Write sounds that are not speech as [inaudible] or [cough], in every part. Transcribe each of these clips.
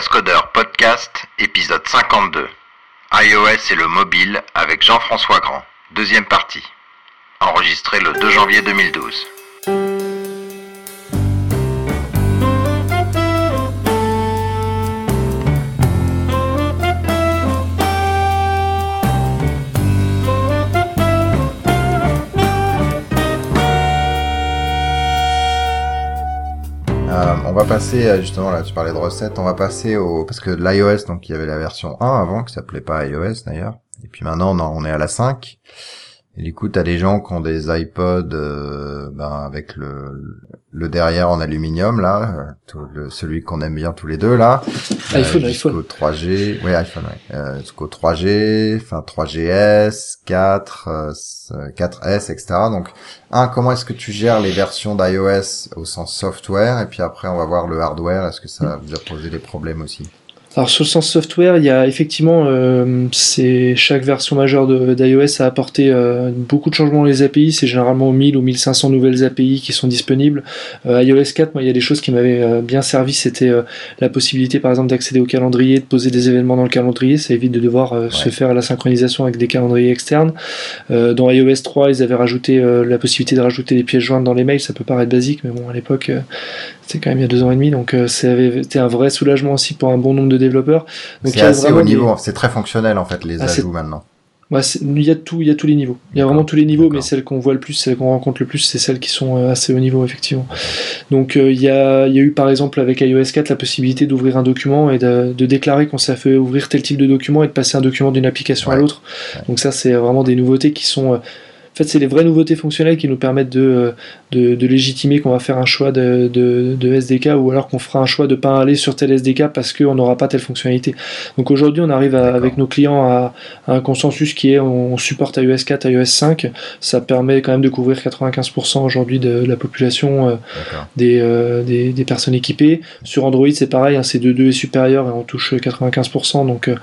Cascodeur Podcast, épisode 52. iOS et le mobile avec Jean-François Grand. Deuxième partie. Enregistré le 2 janvier 2012. Passer euh, justement là, tu parlais de recettes, on va passer au parce que l'iOS donc il y avait la version 1 avant qui s'appelait pas iOS d'ailleurs, et puis maintenant on, on est à la 5. Et du coup, t'as des gens qui ont des iPods euh, ben, avec le, le derrière en aluminium là, euh, tout le- celui qu'on aime bien tous les deux là. iPhone, jusqu'au iPhone. 3G, oui iPhone, ouais. Euh, jusqu'au 3G, enfin 3GS, 4, euh, 4S, etc. Donc, un, comment est-ce que tu gères les versions d'iOS au sens software, et puis après on va voir le hardware. Est-ce que ça vous a posé des problèmes aussi? Alors sur le sens software, il y a effectivement, euh, c'est chaque version majeure d'iOS a apporté euh, beaucoup de changements dans les API. C'est généralement 1000 ou 1500 nouvelles API qui sont disponibles. Euh, iOS 4, moi, il y a des choses qui m'avaient euh, bien servi. C'était euh, la possibilité, par exemple, d'accéder au calendrier, de poser des événements dans le calendrier. Ça évite de devoir se faire la synchronisation avec des calendriers externes. Euh, dans iOS 3, ils avaient rajouté la possibilité de rajouter des pièces jointes dans les mails. Ça peut paraître basique, mais bon, à l'époque, c'était quand même il y a deux ans et demi, donc euh, ça avait été un vrai soulagement aussi pour un bon nombre de développeurs. C'est assez haut des- niveau, c'est très fonctionnel en fait les Ah, ajouts maintenant. Ouais, il y a tout, il y a tous les niveaux. Il y a vraiment tous les niveaux, mais celles qu'on voit le plus, celles qu'on rencontre le plus, c'est celles qui sont euh, assez haut niveau effectivement. Donc euh, il y a, il y a eu par exemple avec iOS 4 la possibilité d'ouvrir un document et de, de déclarer qu'on s'est fait ouvrir tel type de document et de passer un document d'une application à l'autre. Ouais. Donc ça c'est vraiment des nouveautés qui sont euh, fait, c'est les vraies nouveautés fonctionnelles qui nous permettent de, euh, de, de légitimer qu'on va faire un choix de, SDK ou alors qu'on fera un choix de pas aller sur tel SDK parce qu'on n'aura pas telle fonctionnalité. Donc aujourd'hui, on arrive à- avec nos clients à, à un consensus qui est on supporte iOS 4, iOS 5. Ça permet quand même de couvrir 95% aujourd'hui de la population euh, des, euh, des, des personnes équipées. Sur Android, c'est pareil, hein, c'est de 2 et supérieur et on touche 95%. Donc euh,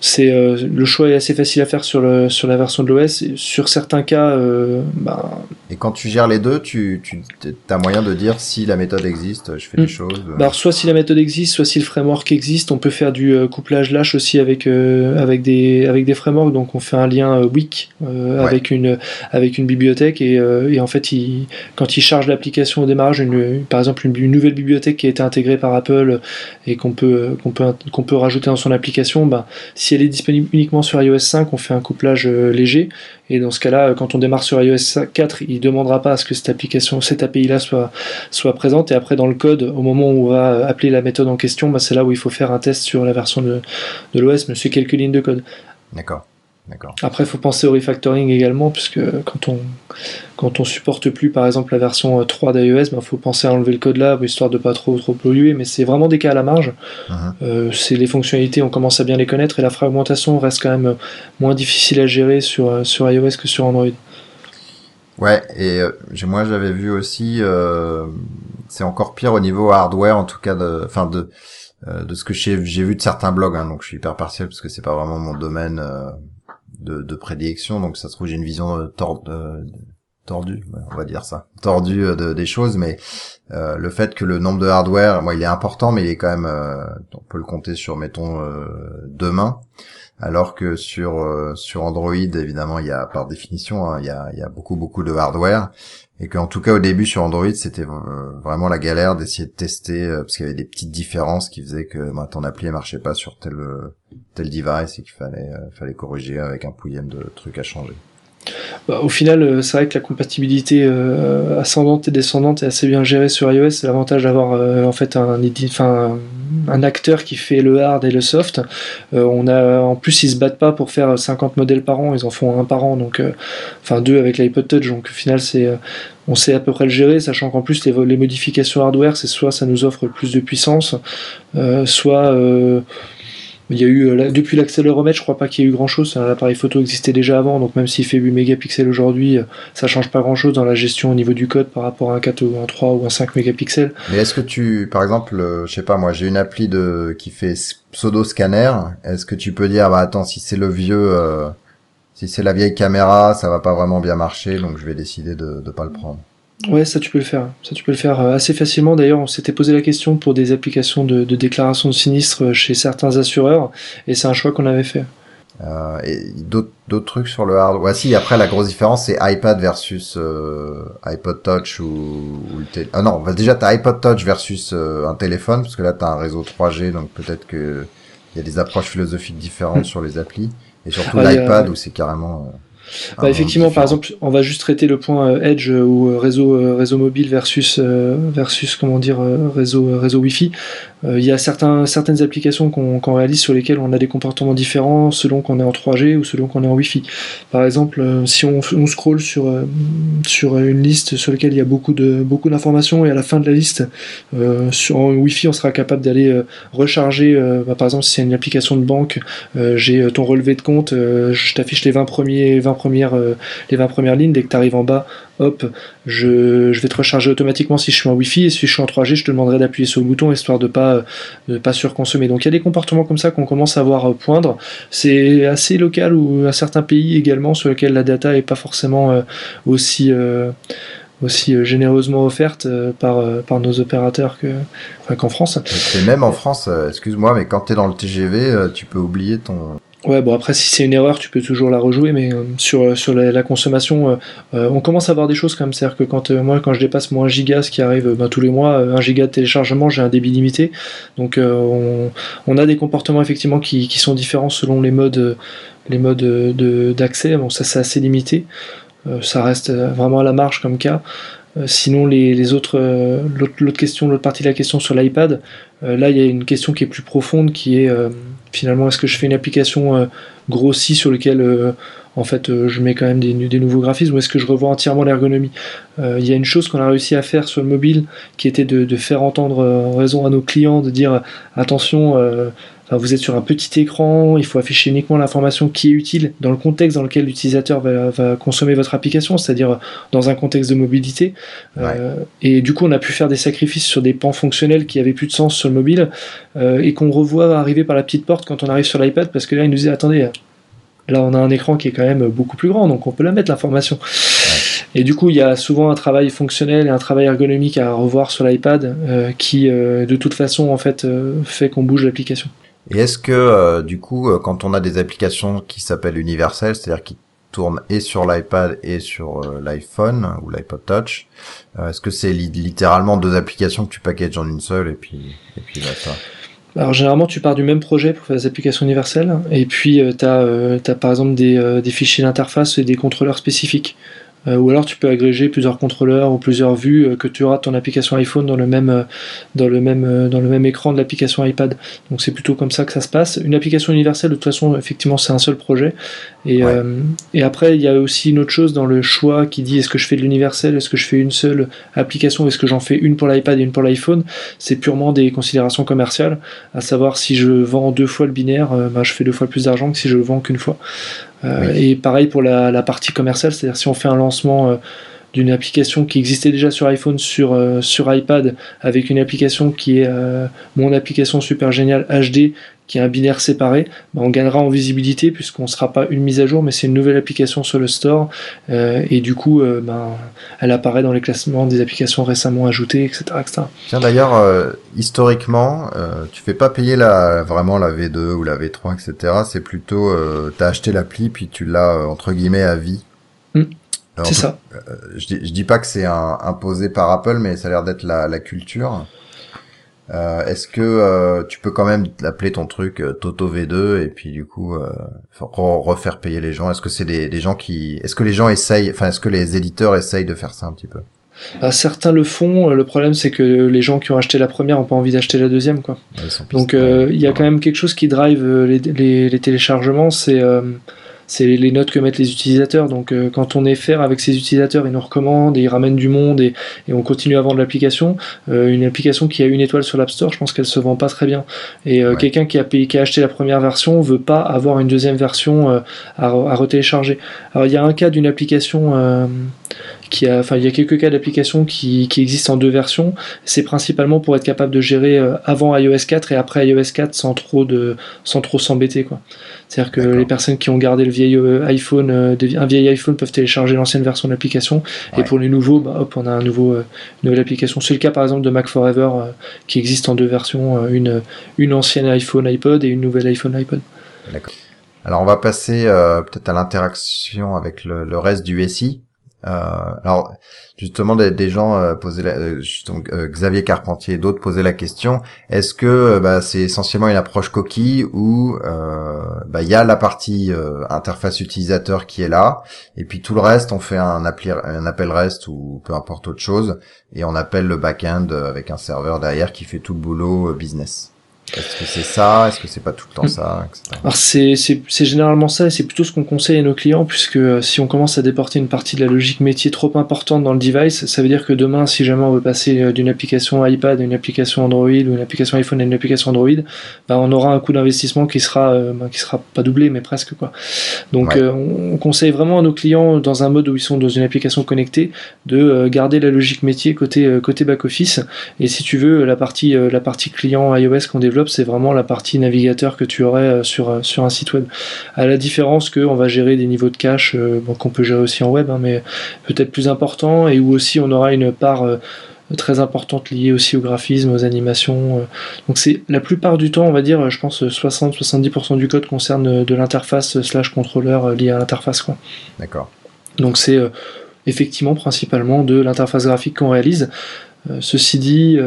c'est euh, le choix est assez facile à faire sur, le, sur la version de l'OS. Sur certains cas, euh, bah, Et quand tu gères les deux, tu, tu as moyen de dire si la méthode existe, je fais Mm. des choses. euh, bah, alors, soit si la méthode existe, soit si le framework existe, on peut faire du couplage lâche aussi avec, avec, des, avec des frameworks. Donc on fait un lien WIC Ouais. avec, une, avec une bibliothèque et, et en fait, il, quand il charge l'application au démarrage, une, par exemple une, une nouvelle bibliothèque qui a été intégrée par Apple et qu'on peut, qu'on peut, qu'on peut rajouter dans son application, bah, si elle est disponible uniquement sur iOS 5, on fait un couplage euh, léger. Et dans ce cas-là, quand on démarre sur iOS 4, il demandera pas à ce que cette application, cette API-là soit, présente. Et après, dans le code, au moment où on va appeler la méthode en question, bah, c'est là où il faut faire un test sur la version de, de l'OS, mais c'est quelques lignes de code. D'accord. Après, il faut penser au refactoring également, puisque quand on, quand on supporte plus, par exemple, la version euh, 3 d'iOS, il faut penser à enlever le code là, histoire de pas trop, trop polluer, mais c'est vraiment des cas à la marge. Mhm. Euh, c'est les fonctionnalités, on commence à bien les connaître, et la fragmentation reste quand même euh, moins difficile à gérer sur, euh, sur iOS que sur Android. Ouais, et euh, moi j'avais vu aussi, euh, c'est encore pire au niveau hardware, en tout cas de, enfin de, euh, de ce que j'ai j'ai vu de certains blogs, hein, donc je suis hyper partiel parce que c'est pas vraiment mon domaine euh, de, de prédilection, donc ça se trouve j'ai une vision euh, euh, tordue, on va dire ça, tordue euh, de, des choses, mais le fait que le nombre de hardware, moi il est important, mais il est quand même, on peut le compter sur mettons deux mains. Alors que sur euh, sur Android, évidemment, il y a par définition, hein, il y a il y a beaucoup beaucoup de hardware et qu'en tout cas au début sur Android, c'était euh, vraiment la galère d'essayer de tester euh, parce qu'il y avait des petites différences qui faisaient que bah, ton appli ne marchait pas sur tel euh, tel device et qu'il fallait euh, fallait corriger avec un pouillème de trucs à changer. Bah, au final, c'est vrai que la compatibilité euh, ascendante et descendante est assez bien gérée sur iOS. C'est l'avantage d'avoir euh, en fait un, enfin, un acteur qui fait le hard et le soft. Euh, on a, en plus, ils se battent pas pour faire 50 modèles par an, ils en font un par an, donc euh, enfin deux avec l'iPod Touch. Donc au final, c'est euh, on sait à peu près le gérer, sachant qu'en plus les, les modifications hardware, c'est soit ça nous offre plus de puissance, euh, soit euh, il y a eu, euh, depuis l'accéléromètre, je crois pas qu'il y ait eu grand chose. L'appareil photo existait déjà avant, donc même s'il fait 8 mégapixels aujourd'hui, euh, ça change pas grand chose dans la gestion au niveau du code par rapport à un 4 ou un 3 ou un 5 mégapixels. Mais est-ce que tu, par exemple, euh, je sais pas, moi j'ai une appli de qui fait pseudo scanner. Est-ce que tu peux dire, bah attends, si c'est le vieux, si c'est la vieille caméra, ça va pas vraiment bien marcher, donc je vais décider de de pas le prendre. Ouais, ça tu peux le faire. Ça tu peux le faire assez facilement. D'ailleurs, on s'était posé la question pour des applications de, de déclaration de sinistre chez certains assureurs, et c'est un choix qu'on avait fait. Euh, et d'autres trucs sur le hard. Ouais, si. Après, la grosse différence, c'est iPad versus euh, iPod Touch ou, ou le Ah non, bah, déjà t'as iPod Touch versus euh, un téléphone, parce que là t'as un réseau 3G, donc peut-être que il y a des approches philosophiques différentes hmm. sur les applis, et surtout ah, l'iPad où c'est carrément. Euh, bah, effectivement, par exemple, on va juste traiter le point euh, Edge ou réseau réseau mobile versus versus comment dire réseau réseau Wi-Fi. Euh, il y a certains, certaines applications qu'on réalise sur lesquelles on a des comportements différents selon qu'on est en 3G ou selon qu'on est en Wi-Fi. Par exemple, euh, si on, on scroll sur, euh, sur une liste sur laquelle il y a beaucoup de beaucoup d'informations et à la fin de la liste, sur en Wi-Fi, on sera capable d'aller recharger. Bah, par exemple, si c'est une application de banque, j'ai ton relevé de compte, je t'affiche les 20 premiers, 20 premières, les 20 premières lignes. Dès que tu arrives en bas, hop, je, je, vais te recharger automatiquement si je suis en Wi-Fi et si je suis en 3G, je te demanderai d'appuyer sur le bouton histoire de pas de pas surconsommer. Donc il y a des comportements comme ça qu'on commence à voir poindre. C'est assez local ou à certains pays également sur lesquels la data est pas forcément euh, aussi euh, aussi euh, généreusement offerte par, par nos opérateurs que qu'en France. Et même en France, excuse-moi, mais quand tu es dans le TGV, tu peux oublier ton Ouais, bon après si c'est une erreur, tu peux toujours la rejouer, mais euh, sur, euh, sur la, consommation, euh, on commence à voir des choses comme c'est-à-dire que quand moi quand je dépasse mon 1 giga, ce qui arrive ben, tous les mois, 1 giga de téléchargement, j'ai un débit limité, donc on, on, a des comportements effectivement qui, qui, sont différents selon les modes les modes d'accès. Bon ça c'est assez limité, ça reste vraiment à la marge comme cas. Sinon, les, les autres, l'autre question, l'autre partie de la question sur l'iPad, là, il y a une question qui est plus profonde, qui est finalement, est-ce que je fais une application euh, grossie sur laquelle euh, en fait euh, je mets quand même des, nouveaux graphismes ou est-ce que je revois entièrement l'ergonomie? Il y a une chose qu'on a réussi à faire sur le mobile qui était de, faire entendre raison à nos clients, de dire attention, vous êtes sur un petit écran, il faut afficher uniquement l'information qui est utile dans le contexte dans lequel l'utilisateur va, consommer votre application, c'est-à-dire dans un contexte de mobilité. Euh, et du coup, on a pu faire des sacrifices sur des pans fonctionnels qui avaient plus de sens sur le mobile euh, et qu'on revoit arriver par la petite porte quand on arrive sur l'iPad parce que là, il nous dit attendez, là, on a un écran qui est quand même beaucoup plus grand, donc on peut la mettre l'information. Et du coup, il y a souvent un travail fonctionnel et un travail ergonomique à revoir sur l'iPad euh, qui, de toute façon, en fait, fait qu'on bouge l'application. Et est-ce que euh, du coup, euh, quand on a des applications qui s'appellent universelles, c'est-à-dire qui tournent et sur l'iPad et sur euh, l'iPhone ou l'iPod Touch, est-ce que c'est littéralement deux applications que tu packages en une seule et puis et puis ça? Alors généralement tu pars du même projet pour faire des applications universelles et puis tu as, par exemple des, des fichiers d'interface et des contrôleurs spécifiques. Euh, ou alors tu peux agréger plusieurs contrôleurs ou plusieurs vues euh, que tu auras ton application iPhone dans le même, euh, dans le même, dans le même écran de l'application iPad. Donc c'est plutôt comme ça que ça se passe. Une application universelle, de toute façon, effectivement, c'est un seul projet. Et, et après, il y a aussi une autre chose dans le choix qui dit est-ce que je fais de l'universel, est-ce que je fais une seule application, est-ce que j'en fais une pour l'iPad et une pour l'iPhone? C'est purement des considérations commerciales, à savoir si je vends deux fois le binaire, bah, je fais deux fois plus d'argent que si je le vends qu'une fois. Euh, et pareil pour la, partie commerciale, c'est-à-dire si on fait un lancement euh, d'une application qui existait déjà sur iPhone, sur, euh, sur iPad, avec une application qui est mon application super géniale HD, qui est un binaire séparé, bah, on gagnera en visibilité puisqu'on ne sera pas une mise à jour, mais c'est une nouvelle application sur le store, et du coup, ben, elle apparaît dans les classements des applications récemment ajoutées, etc. Tiens d'ailleurs, historiquement, tu fais pas payer la, vraiment la V2 ou la V3, etc. C'est plutôt, tu as acheté l'appli puis tu l'as entre guillemets à vie. Hmm. C'est ça. Euh, je, dis, je dis pas que c'est imposé par Apple, mais ça a l'air d'être la, la, culture. Euh, Est-ce que euh, tu peux quand même appeler ton truc euh, Toto V2 et puis du coup euh, refaire payer les gens? Est-ce que c'est des, des, gens qui, est-ce que les gens essayent, enfin est-ce que les éditeurs essayent de faire ça un petit peu? Bah, certains le font. Le problème, c'est que les gens qui ont acheté la première n'ont pas envie d'acheter la deuxième, quoi. Donc, il y a quand même quelque chose qui drive les, les, les téléchargements. C'est c'est les notes que mettent les utilisateurs. Donc euh, quand on est faire avec ces utilisateurs, ils nous recommandent, et ils ramènent du monde et, et on continue à vendre l'application. Euh, une application qui a une étoile sur l'App Store, je pense qu'elle se vend pas très bien. Et euh, quelqu'un qui a payé, qui a acheté la première version veut pas avoir une deuxième version à, à retélécharger. Alors il y a un cas d'une application qui a, enfin, il y a quelques cas d'application qui, qui existent en deux versions. C'est principalement pour être capable de gérer avant iOS 4 et après iOS 4 sans trop de, sans trop s'embêter, quoi. C'est-à-dire que les personnes qui ont gardé le vieil iPhone, un vieil iPhone peuvent télécharger l'ancienne version de l'application. Et pour les nouveaux, bah, hop, on a un nouveau, une nouvelle application. C'est le cas par exemple de Mac Forever qui existe en deux versions, une, une ancienne iPhone iPod et une nouvelle iPhone iPod. D'accord. Alors on va passer euh, peut-être à l'interaction avec le, le, reste du SI. Euh, alors justement des, gens euh, posaient la, euh, Xavier Carpentier et d'autres posaient la question est-ce que bah, c'est essentiellement une approche coquille où bah, il y a la partie interface utilisateur qui est là et puis tout le reste on fait un, un appel REST ou peu importe autre chose et on appelle le back-end avec un serveur derrière qui fait tout le boulot business est-ce que c'est ça? Est-ce que c'est pas tout le temps ça? Alors c'est généralement ça et c'est plutôt ce qu'on conseille à nos clients puisque euh, si on commence à déporter une partie de la logique métier trop importante dans le device, ça veut dire que demain si jamais on veut passer euh, d'une application iPad à une application Android ou une application iPhone à une application Android, bah on aura un coût d'investissement qui sera euh, bah, qui sera pas doublé mais presque quoi. Donc on conseille vraiment à nos clients dans un mode où ils sont dans une application connectée de garder la logique métier côté côté back office. Et si tu veux la partie la partie client iOS qu'on développe c'est vraiment la partie navigateur que tu aurais euh, sur, euh, sur un site web. À la différence qu'on va gérer des niveaux de cache euh, qu'on peut gérer aussi en web, hein, mais peut-être plus important, et où aussi on aura une part très importante liée aussi au graphisme, aux animations. Donc c'est la plupart du temps, on va dire, je pense 60-70% du code concerne de l'interface slash contrôleur lié à l'interface. quoi. D'accord. Donc c'est effectivement principalement de l'interface graphique qu'on réalise. ceci dit,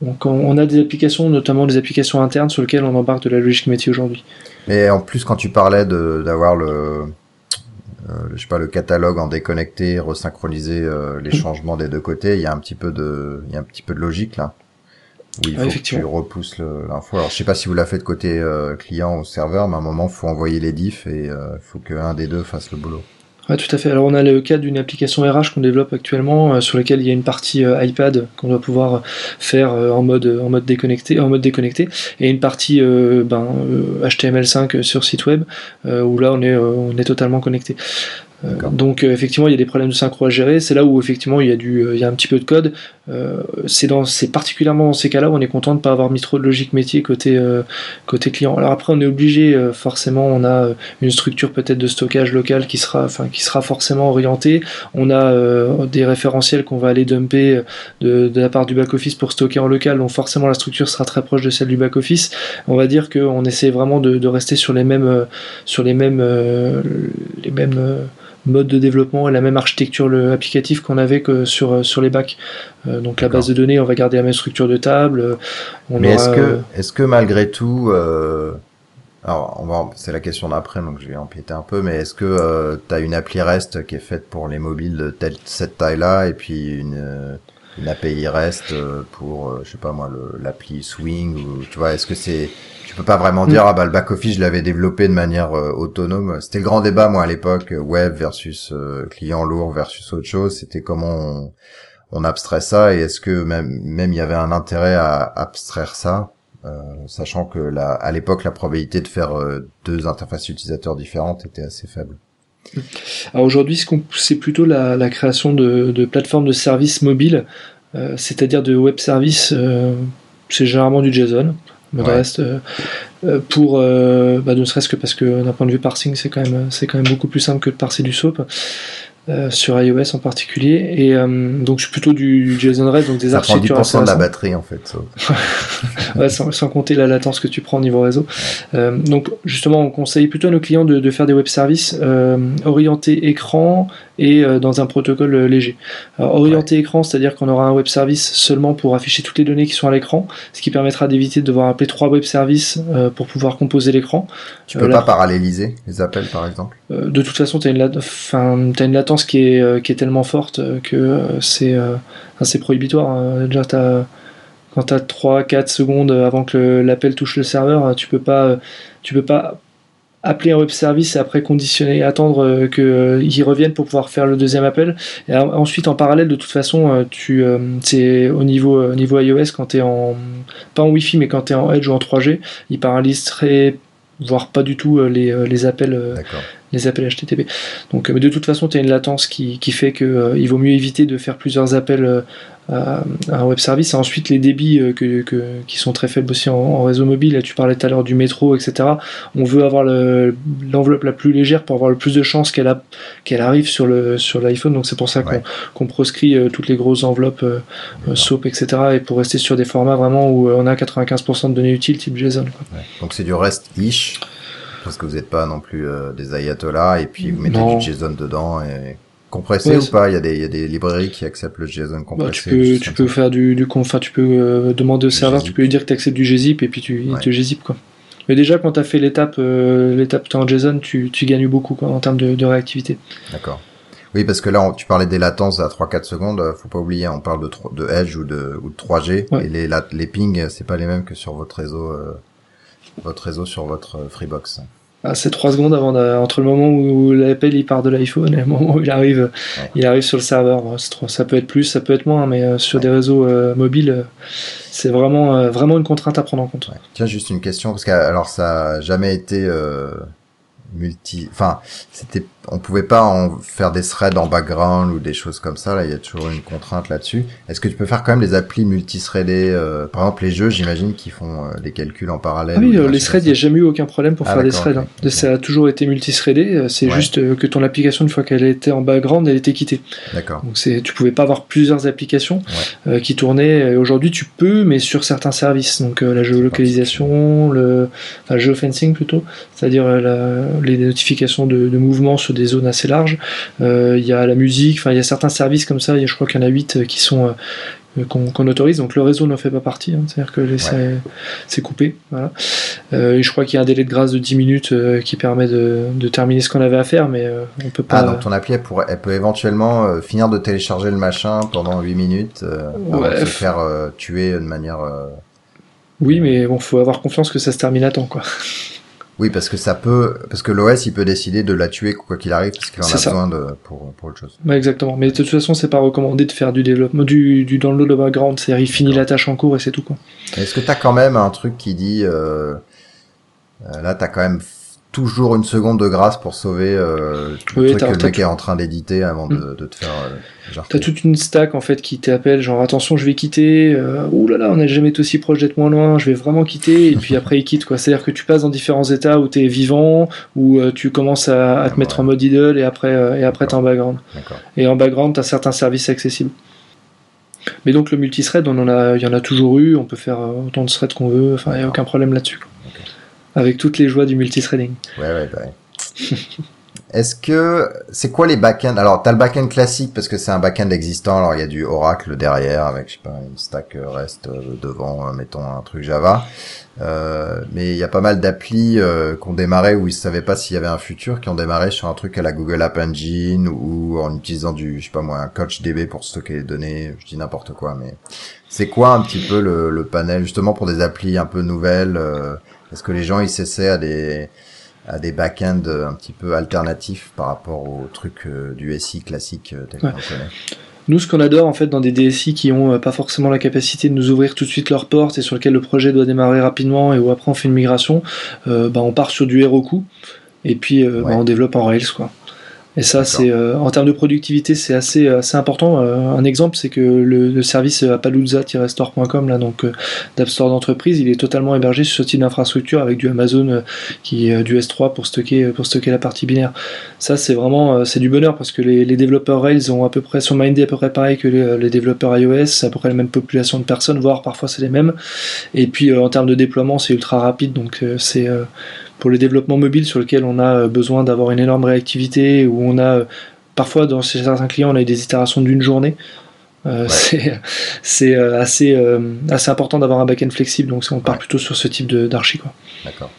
donc on a des applications, notamment des applications internes sur lesquelles on embarque de la logique métier aujourd'hui. Mais en plus, quand tu parlais d'avoir le, euh, je sais pas, le catalogue en déconnecté, resynchroniser euh, les mm. changements des deux côtés, il y a un petit peu de, il y a un petit peu de logique là. Où il faut que tu repousses l'info. Alors je sais pas si vous l'avez fait de côté euh, client ou serveur, mais à un moment, faut envoyer les diffs et il faut qu'un des deux fasse le boulot. Ouais, tout à fait. Alors on a le cas d'une application RH qu'on développe actuellement euh, sur laquelle il y a une partie euh, iPad qu'on doit pouvoir faire euh, en mode en mode déconnecté, en mode déconnecté, et une partie ben, HTML5 sur site web où là on est on est totalement connecté. Donc effectivement il y a des problèmes de synchro à gérer. C'est là où effectivement il y a du il y a un petit peu de code. Euh, c'est particulièrement dans ces cas-là où on est content de pas avoir mis trop de logique métier côté euh, client. Alors après on est obligé euh, forcément on a une structure peut-être de stockage local qui sera forcément orientée. On a des référentiels qu'on va aller dumper de, la part du back office pour stocker en local donc forcément la structure sera très proche de celle du back office. On va dire qu'on essaie vraiment de, rester sur les mêmes mode de développement et la même architecture applicative qu'on avait que sur, sur les bacs. Euh, donc la base de données, on va garder la même structure de table. Euh, Mais est-ce que, est-ce que malgré tout, euh, alors c'est la question d'après, donc je vais empiéter un peu. Mais est-ce que tu as une appli REST qui est faite pour les mobiles de telle, cette taille-là et puis une une API REST pour, je sais pas moi, l'appli Swing ou tu vois, est-ce que c'est peux pas vraiment dire mm. ah bah le back office je l'avais développé de manière euh, autonome. C'était le grand débat moi à l'époque euh, web versus euh, client lourd versus autre chose. C'était comment on, on abstrait ça et est-ce que même même il y avait un intérêt à abstraire ça, sachant que la, à l'époque la probabilité de faire deux interfaces utilisateurs différentes était assez faible. Alors aujourd'hui, c'est plutôt la, la, création de, de plateformes de services mobiles, c'est-à-dire de web services. c'est généralement du JSON. Le reste, euh, euh, pour, euh, bah, ne serait-ce que parce que d'un point de vue parsing, c'est quand même, c'est quand même beaucoup plus simple que de parser du SOAP. Euh, sur iOS en particulier. Et euh, donc, je suis plutôt du JSON REST, donc des ça architectures. Prend 10% de la batterie, en fait. [laughs] ouais, sans, sans, compter la latence que tu prends au niveau réseau. Euh, donc, justement, on conseille plutôt à nos clients de, de faire des web services orientés écran et dans un protocole léger. Alors, orienté écran, c'est-à-dire qu'on aura un web service seulement pour afficher toutes les données qui sont à l'écran, ce qui permettra d'éviter de devoir appeler trois web services pour pouvoir composer l'écran. Tu peux pas paralléliser les appels, par exemple? De toute façon, tu as, as, une latence qui est, euh, qui est tellement forte que euh, c'est assez prohibitoire. Hein. Déjà, as, quand tu as 3-4 secondes avant que l'appel touche le serveur, tu peux pas, tu peux pas appeler un web service et après conditionner, attendre euh, qu'il revienne pour pouvoir faire le deuxième appel. Et ensuite, en parallèle, de toute façon, tu, c'est au niveau, niveau iOS, quand tu es en, pas en Wi-Fi, mais quand tu es en Edge ou en 3G, il paralyse très voire pas du tout les, les appels les appels HTTP. Donc, mais de toute façon, tu as une latence qui, qui fait que il vaut mieux éviter de faire plusieurs appels à, un web service. Et ensuite, les débits euh, que, que, qui sont très faibles aussi en, réseau mobile. tu parlais tout à l'heure du métro, etc. On veut avoir l'enveloppe la plus légère pour avoir le plus de chances qu'elle arrive sur l'iPhone. Donc c'est pour ça qu'on proscrit euh, toutes les grosses enveloppes euh, SOAP, etc. Et pour rester sur des formats vraiment où on a 95% de données utiles, type JSON. Donc c'est du REST-ish parce que vous n'êtes pas non plus des ayatollahs et puis vous mettez du JSON dedans et compressé ou pas? Il y, a des, il y a des librairies qui acceptent le JSON compressé. Bah, tu peux, tu peux faire du, du enfin, tu peux euh, demander au serveur, tu peux lui dire que tu acceptes du gzip et puis tu, ouais. te gzip quoi. Mais déjà quand tu as fait l'étape euh, l'étape en JSON, tu, tu gagnes beaucoup quoi, en termes de, de réactivité. D'accord. Oui, parce que là, tu parlais des latences à 3-4 secondes. Faut pas oublier, on parle de, de Edge ou de, ou de 3G. Et les, les pings, c'est pas les mêmes que sur votre réseau, euh, votre réseau sur votre euh, Freebox. Ah, c'est 3 secondes avant entre le moment où l'appel il part de l'iPhone et le moment où il arrive, il arrive sur le serveur. Ça peut être plus, ça peut être moins, mais euh, sur des réseaux euh, mobiles, euh, c'est vraiment, vraiment une contrainte à prendre en compte. Tiens, juste une question, parce que alors ça a jamais été multi, enfin, c'était on pouvait pas en faire des threads en background ou des choses comme ça. Là, il y a toujours une contrainte là-dessus. Est-ce que tu peux faire quand même des applis multithreadés euh, Par exemple, les jeux, j'imagine, qui font euh, des calculs en parallèle. Ah oui, euh, les threads, il n'y a jamais eu aucun problème pour ah, faire des threads. Hein. Ça a toujours été multithreadé. C'est juste que ton application, une fois qu'elle était en background, elle était quittée. D'accord. Donc c'est, tu pouvais pas avoir plusieurs applications qui tournaient. Aujourd'hui, tu peux, mais sur certains services. Donc la géolocalisation, le, enfin geofencing plutôt, c'est-à-dire les notifications de, de mouvement sur des zones assez larges. Euh, il y a la musique, enfin il y a certains services comme ça, je crois qu'il y en a 8 euh, qui sont euh, qu'on autorise, donc le réseau ne fait pas partie, hein. c'est-à-dire que c'est coupé. Voilà. et je crois qu'il y a un délai de grâce de 10 minutes qui permet de, terminer ce qu'on avait à faire, mais on peut pas. Ah, donc ton appli, elle, elle peut éventuellement finir de télécharger le machin pendant 8 minutes avant de se faire tuer de manière. Oui, mais bon, faut avoir confiance que ça se termine à temps, quoi. Oui, parce que ça peut, parce que l'OS il peut décider de la tuer quoi qu'il arrive, parce qu'il en a besoin de, pour, pour autre chose. Exactement. Mais de toute façon, c'est pas recommandé de faire du développement, du, du download de background. C'est-à-dire, il finit la tâche en cours et c'est tout quoi. Est-ce que t'as quand même un truc qui dit, euh, euh là, t'as quand même toujours une seconde de grâce pour sauver euh, le truc que le mec est en train d'éditer avant de, de, te faire euh, T'as toute une stack en fait qui t'appelle genre attention je vais quitter, euh, ouh là là on n'a jamais été aussi proche d'être moins loin, je vais vraiment quitter et puis [laughs] après il quitte quoi. C'est-à-dire que tu passes dans différents états où t'es vivant, où euh, tu commences à, à te mettre en mode idle et après et après t'es en background. Et en background t'as certains services accessibles. Mais donc le multithread on en a, il y en a toujours eu, on peut faire autant de threads qu'on veut, enfin il y a aucun problème là-dessus avec toutes les joies du multithreading. Ouais, ouais, bah ouais. [laughs] Est-ce que c'est quoi les backends Alors, t'as le backend classique parce que c'est un backend existant. Alors, il y a du Oracle derrière avec je sais pas une stack REST euh, devant, euh, mettons un truc Java. Euh, mais il y a pas mal d'applis euh, qui ont démarré où ils savaient pas s'il y avait un futur, qui ont démarré sur un truc à la Google App Engine ou en utilisant du, je sais pas moi, un CouchDB pour stocker les données. Je dis n'importe quoi, mais c'est quoi un petit peu le, le, panel justement pour des applis un peu nouvelles est-ce que les gens ils s'essaient à des à des back-ends un petit peu alternatifs par rapport au truc euh, du SI classique euh, tel qu'on connaît. Nous, ce qu'on adore en fait dans des DSI qui ont euh, pas forcément la capacité de nous ouvrir tout de suite leurs portes et sur lequel le projet doit démarrer rapidement et où après on fait une migration, bah, on part sur du Heroku et puis bah, on développe en Rails quoi. Et ça, c'est euh, en termes de productivité, c'est assez, assez important. Euh, un exemple, c'est que le, le service apalooza-store.com, là, donc euh, d'App Store d'entreprise, il est totalement hébergé sur ce type d'infrastructure avec du Amazon qui est du S3 pour stocker, pour stocker la partie binaire. Ça, c'est vraiment c'est du bonheur parce que les, les, développeurs Rails ont à peu près sont mindés à peu près pareil que les, les développeurs iOS, c'est à peu près la même population de personnes, voire parfois c'est les mêmes. Et puis en termes de déploiement, c'est ultra rapide, donc c'est pour le développement mobile sur lequel on a euh, besoin d'avoir une énorme réactivité, où on a euh, parfois dans certains clients on a des itérations d'une journée. Euh, c'est assez, assez important d'avoir un back-end flexible, donc on part plutôt sur ce type d'archi. D'accord.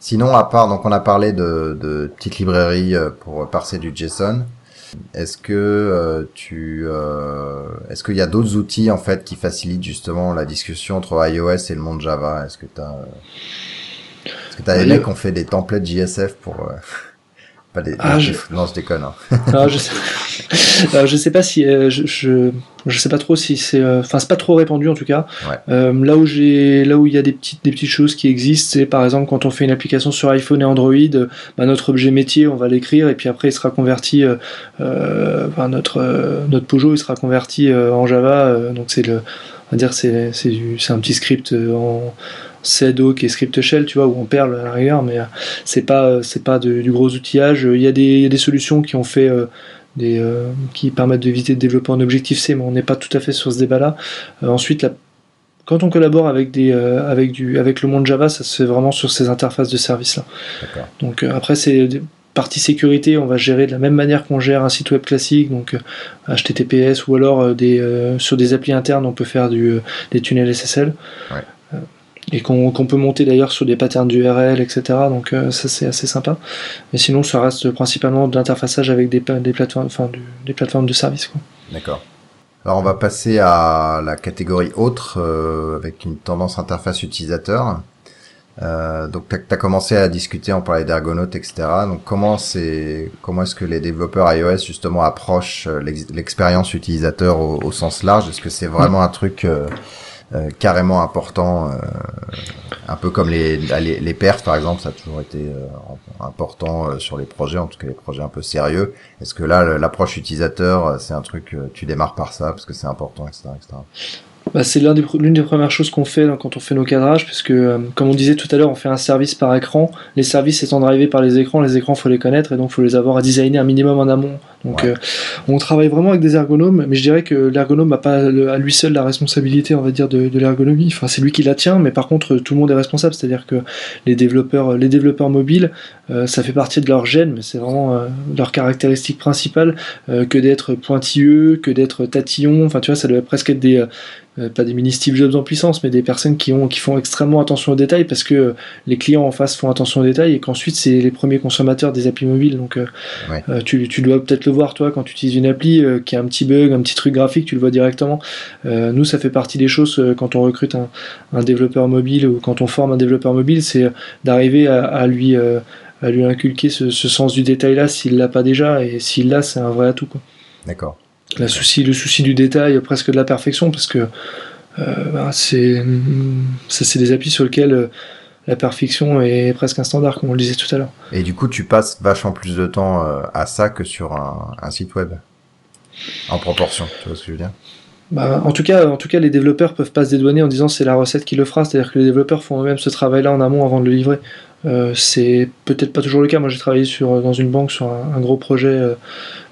Sinon, à part, donc on a parlé de, de petites librairies pour parser du JSON. Est-ce que tu, est-ce qu'il y a d'autres outils en fait qui facilitent justement la discussion entre iOS et le monde Java? Est-ce que tu as que t'as des mecs qui ont fait des templates JSF pour. Euh, [laughs] pas des. Ah, je... Non, je déconne. Hein. [laughs] Ah, je sais. [laughs] Alors, je sais pas si euh, je, je, je sais pas trop si c'est euh, enfin c'est pas trop répandu en tout cas. Ouais. Euh, là où j'ai là où il y a des petites des petites choses qui existent, c'est par exemple quand on fait une application sur iPhone et Android, euh, bah, notre objet métier, on va l'écrire et puis après il sera converti euh, euh, enfin, notre euh, notre Peugeot il sera converti euh, en Java euh, donc c'est le on va dire c'est c'est un petit script euh, en CEDO qui est script shell tu vois ou en Perl à la rigueur mais euh, c'est pas euh, c'est pas de- du gros outillage il y a des il y a des solutions qui ont fait euh, des, euh, qui permettent d'éviter de développer en Objective C, mais on n'est pas tout à fait sur ce débat-là. Euh, ensuite, la- quand on collabore avec, des, euh, avec, du, avec le monde Java, ça se fait vraiment sur ces interfaces de services-là. D'accord. Donc après, c'est partie sécurité, on va gérer de la même manière qu'on gère un site web classique, donc HTTPS ou alors des, sur des applis internes, on peut faire du, des tunnels SSL. Ouais. Euh, et qu'on peut monter d'ailleurs sur des patterns d'URL, etc. Donc euh, ça c'est assez sympa. Mais sinon, ça reste principalement de l'interfaçage avec des, des plateformes, enfin, des plateformes de services. Quoi. D'accord. Alors on va passer à la catégorie autre euh, avec une tendance interface utilisateur. Euh, donc tu as, commencé à discuter, on parlait d'ergonautes, etc. Donc comment c'est comment est-ce que les développeurs iOS justement approchent euh, l'ex- l'expérience utilisateur au, au sens large? Est-ce que c'est vraiment un truc euh, carrément important, euh, un peu comme les, les, les par exemple, ça a toujours été euh, important sur les projets, en tout cas les projets un peu sérieux. Est-ce que là, l'approche utilisateur, c'est un truc, tu démarres par ça parce que c'est important, etc., etc. Bah, c'est l'une des premières choses qu'on fait là, quand on fait nos cadrages, puisque euh, comme on disait tout à l'heure, on fait un service par écran. Les services étant drivés par les écrans, les écrans faut les connaître et donc faut les avoir à designer un minimum en amont. Donc Ouais. euh, on travaille vraiment avec des ergonomes, mais je dirais que l'ergonome n'a pas le- à lui seul la responsabilité, on va dire, de, de l'ergonomie. Enfin, c'est lui qui la tient, mais par contre tout le monde est responsable. C'est-à-dire que les développeurs, les développeurs mobiles, euh, ça fait partie de leur gène, mais c'est vraiment euh, leur caractéristique principale euh, que d'être pointilleux, que d'être tatillon. Enfin, tu vois, ça doit presque être des euh, euh, pas des mini Steve Jobs en puissance, mais des personnes qui, ont, qui font extrêmement attention aux détails parce que euh, les clients en face font attention aux détails et qu'ensuite c'est les premiers consommateurs des applis mobiles. Donc euh, Ouais. euh, tu, tu dois peut-être le voir toi quand tu utilises une appli euh, qui a un petit bug, un petit truc graphique, tu le vois directement. Euh, nous, ça fait partie des choses euh, quand on recrute un, un développeur mobile ou quand on forme un développeur mobile, c'est euh, d'arriver à, à lui. à lui inculquer ce, ce sens du détail là s'il l'a pas déjà et s'il l'a c'est un vrai atout quoi. D'accord. La souci, le souci du détail, presque de la perfection, parce que euh, bah, c'est des applis sur lesquels la perfection est presque un standard, comme on le disait tout à l'heure. Et du coup, tu passes vachement plus de temps euh, à ça que sur un, un site web. En proportion, tu vois ce que je veux dire? Bah, en tout cas, en tout cas, les développeurs peuvent pas se dédouaner en disant c'est la recette qui le fera. C'est-à-dire que les développeurs font eux-mêmes ce travail-là en amont avant de le livrer. Euh, c'est peut-être pas toujours le cas. Moi, j'ai travaillé sur dans une banque sur un, un gros projet euh, euh,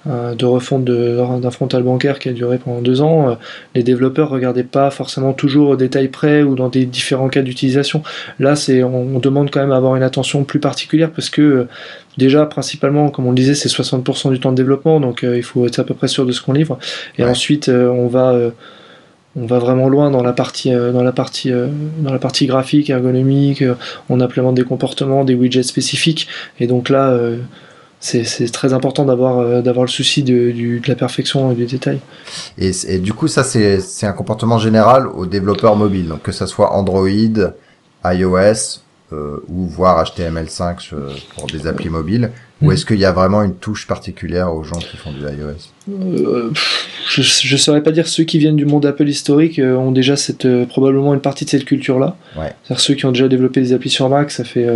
de refonte d'un frontal bancaire qui a duré pendant deux ans. Euh, les développeurs regardaient pas forcément toujours au détail près ou dans des différents cas d'utilisation. Là, c'est on, on demande quand même à avoir une attention plus particulière parce que euh, déjà, principalement, comme on le disait, c'est 60% du temps de développement, donc euh, il faut être à peu près sûr de ce qu'on livre. Et Ouais. ensuite, euh, on va euh, on va vraiment loin dans la partie euh, dans la partie euh, dans la partie graphique ergonomique euh, on implémente des comportements des widgets spécifiques et donc là euh, c'est très important d'avoir euh, d'avoir le souci de, du, de la perfection et du détail et, du coup, ça, c'est un comportement général aux développeurs mobiles. Donc, que ça soit Android, iOS, euh, ou voire HTML5 euh, pour des applis mobiles. Ou Mhm. est-ce qu'il y a vraiment une touche particulière aux gens qui font du iOS? Euh, je je saurais pas dire ceux qui viennent du monde Apple historique euh, ont déjà cette probablement une partie de cette culture là Ouais. c'est-à-dire ceux qui ont déjà développé des applis sur Mac ça fait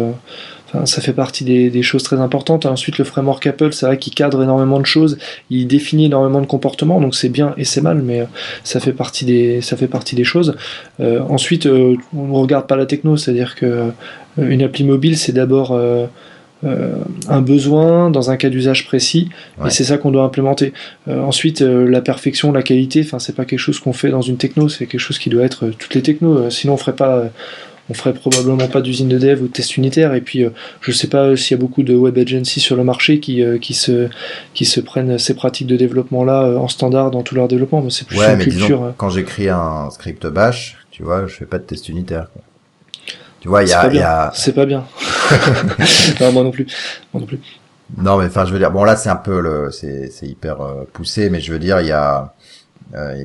enfin, ça fait partie des, des choses très importantes ensuite le framework Apple c'est vrai qu'il cadre énormément de choses il définit énormément de comportements donc c'est bien et c'est mal mais euh, ça fait partie des ça fait partie des choses Euh, ensuite euh, on ne regarde pas la techno c'est-à-dire que euh, une appli mobile c'est d'abord euh, un besoin dans un cas d'usage précis Ouais. et c'est ça qu'on doit implémenter euh, ensuite, euh, la perfection, la qualité, enfin, c'est pas quelque chose qu'on fait dans une techno, c'est quelque chose qui doit être toutes les technos. sinon, on ferait pas, on ferait probablement pas d'usine de dev ou de test unitaire. Et puis, euh, je sais pas euh, s'il y a beaucoup de web agencies sur le marché qui, euh, qui se, qui se prennent ces pratiques de développement là euh, en standard dans tout leur développement. Mais c'est plus Ouais, une mais culture. disons, quand j'écris un script bash, tu vois, je fais pas de test unitaire. Quoi. Tu vois, il y c'est a. C'est pas bien. [laughs] non, moi non plus. Moi non plus. Non, mais enfin, je veux dire, bon là, c'est un peu le, c'est, c'est hyper poussé, mais je veux dire, il y a, euh,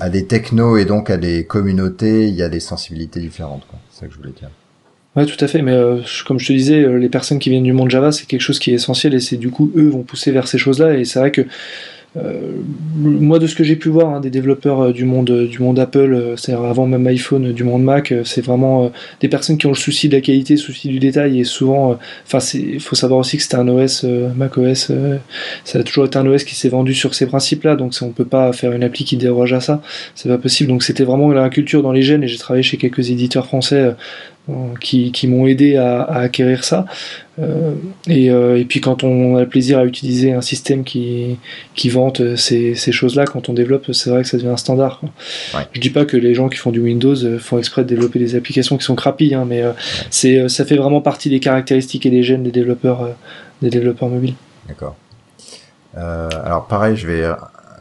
à des technos et donc à des communautés, il y a des sensibilités différentes. C'est ça que je voulais dire. Ouais, tout à fait. Mais euh, comme je te disais, euh, les personnes qui viennent du monde Java, c'est quelque chose qui est essentiel et c'est du coup eux vont pousser vers ces choses-là. Et c'est vrai que moi, de ce que j'ai pu voir hein, des développeurs euh, du monde euh, du monde Apple, c'est-à-dire avant même iPhone, du monde Mac, c'est vraiment des personnes qui ont le souci de la qualité, le souci du détail, et souvent, enfin, il faut savoir aussi que c'était un OS Mac OS, ça a toujours été un OS qui s'est vendu sur ces principes-là, donc on peut pas faire une appli qui déroge à ça, c'est pas possible. Donc c'était vraiment la culture dans les gènes, et j'ai travaillé chez quelques éditeurs français qui, qui m'ont aidé à, à, acquérir ça. Euh, et, euh, et, puis quand on a le plaisir à utiliser un système qui, qui vante ces, ces choses-là, quand on développe, c'est vrai que ça devient un standard. Quoi. Ouais. Je dis pas que les gens qui font du Windows euh, font exprès de développer des applications qui sont crappy, hein, mais euh, c'est ça fait vraiment partie des caractéristiques et des gènes des développeurs, des développeurs mobiles. D'accord. alors pareil, je vais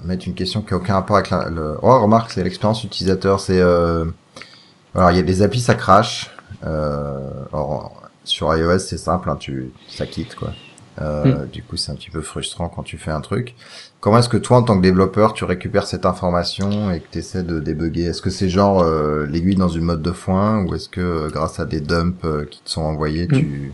mettre une question qui a aucun rapport avec la, le. Oh, remarque, c'est l'expérience utilisateur. C'est alors il y a des applis ça crache. Euh, alors, sur iOS, c'est simple, hein, tu, ça quitte quoi. Euh, mm. Du coup, c'est un petit peu frustrant quand tu fais un truc. Comment est-ce que toi, en tant que développeur, tu récupères cette information et que tu essaies de débugger? Est-ce que c'est genre euh, l'aiguille dans une mode de foin ou est-ce que euh, grâce à des dumps euh, qui te sont envoyés, tu, mm. tu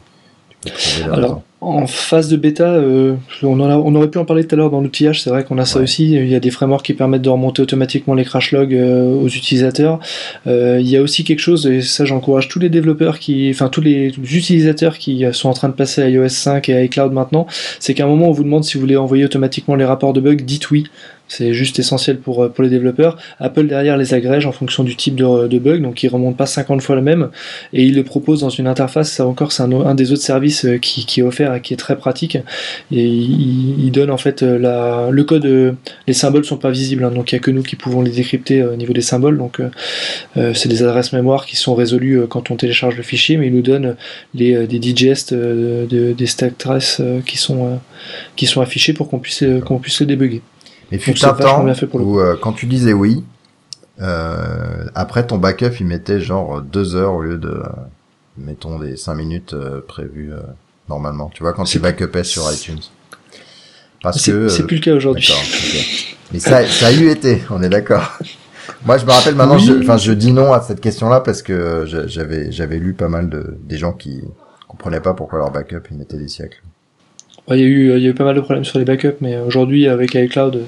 Alors, en phase de bêta, euh, on, a, on, aurait pu en parler tout à l'heure dans l'outillage, c'est vrai qu'on a ça ouais. aussi. Il y a des frameworks qui permettent de remonter automatiquement les crash logs euh, aux utilisateurs. Euh, il y a aussi quelque chose, et ça j'encourage tous les développeurs, qui, enfin tous les, tous les, utilisateurs qui sont en train de passer à iOS 5 et à iCloud maintenant, c'est qu'à un moment on vous demande si vous voulez envoyer automatiquement les rapports de bugs, dites oui. C'est juste essentiel pour, pour les développeurs. Apple derrière les agrège en fonction du type de, de bug, donc ils remontent pas 50 fois le même, et ils le proposent dans une interface. Ça encore, c'est un, des autres services qui, qui est offert et qui est très pratique. Et il, il donne en fait le code. Les symboles sont pas visibles, hein, donc il y a que nous qui pouvons les décrypter au niveau des symboles. Donc euh, c'est des adresses mémoire qui sont résolues quand on télécharge le fichier, mais il nous donne les des digest, de, des stack traces qui sont qui sont affichés pour qu'on puisse qu'on puisse le débugger. Et puis un temps où euh, quand tu disais oui, euh, après ton backup il mettait genre deux heures au lieu de euh, mettons des cinq minutes euh, prévues euh, normalement. Tu vois quand tu backupais sur iTunes. Parce que c'est plus le cas aujourd'hui. Okay. Mais ça, ça a eu été, on est d'accord. [laughs] Moi, je me rappelle maintenant, enfin, je, je, dis non à cette question-là parce que j'avais, j'avais lu pas mal de des gens qui comprenaient pas pourquoi leur backup ils mettaient des siècles. Il y, a eu, il y a eu pas mal de problèmes sur les backups, mais aujourd'hui, avec iCloud,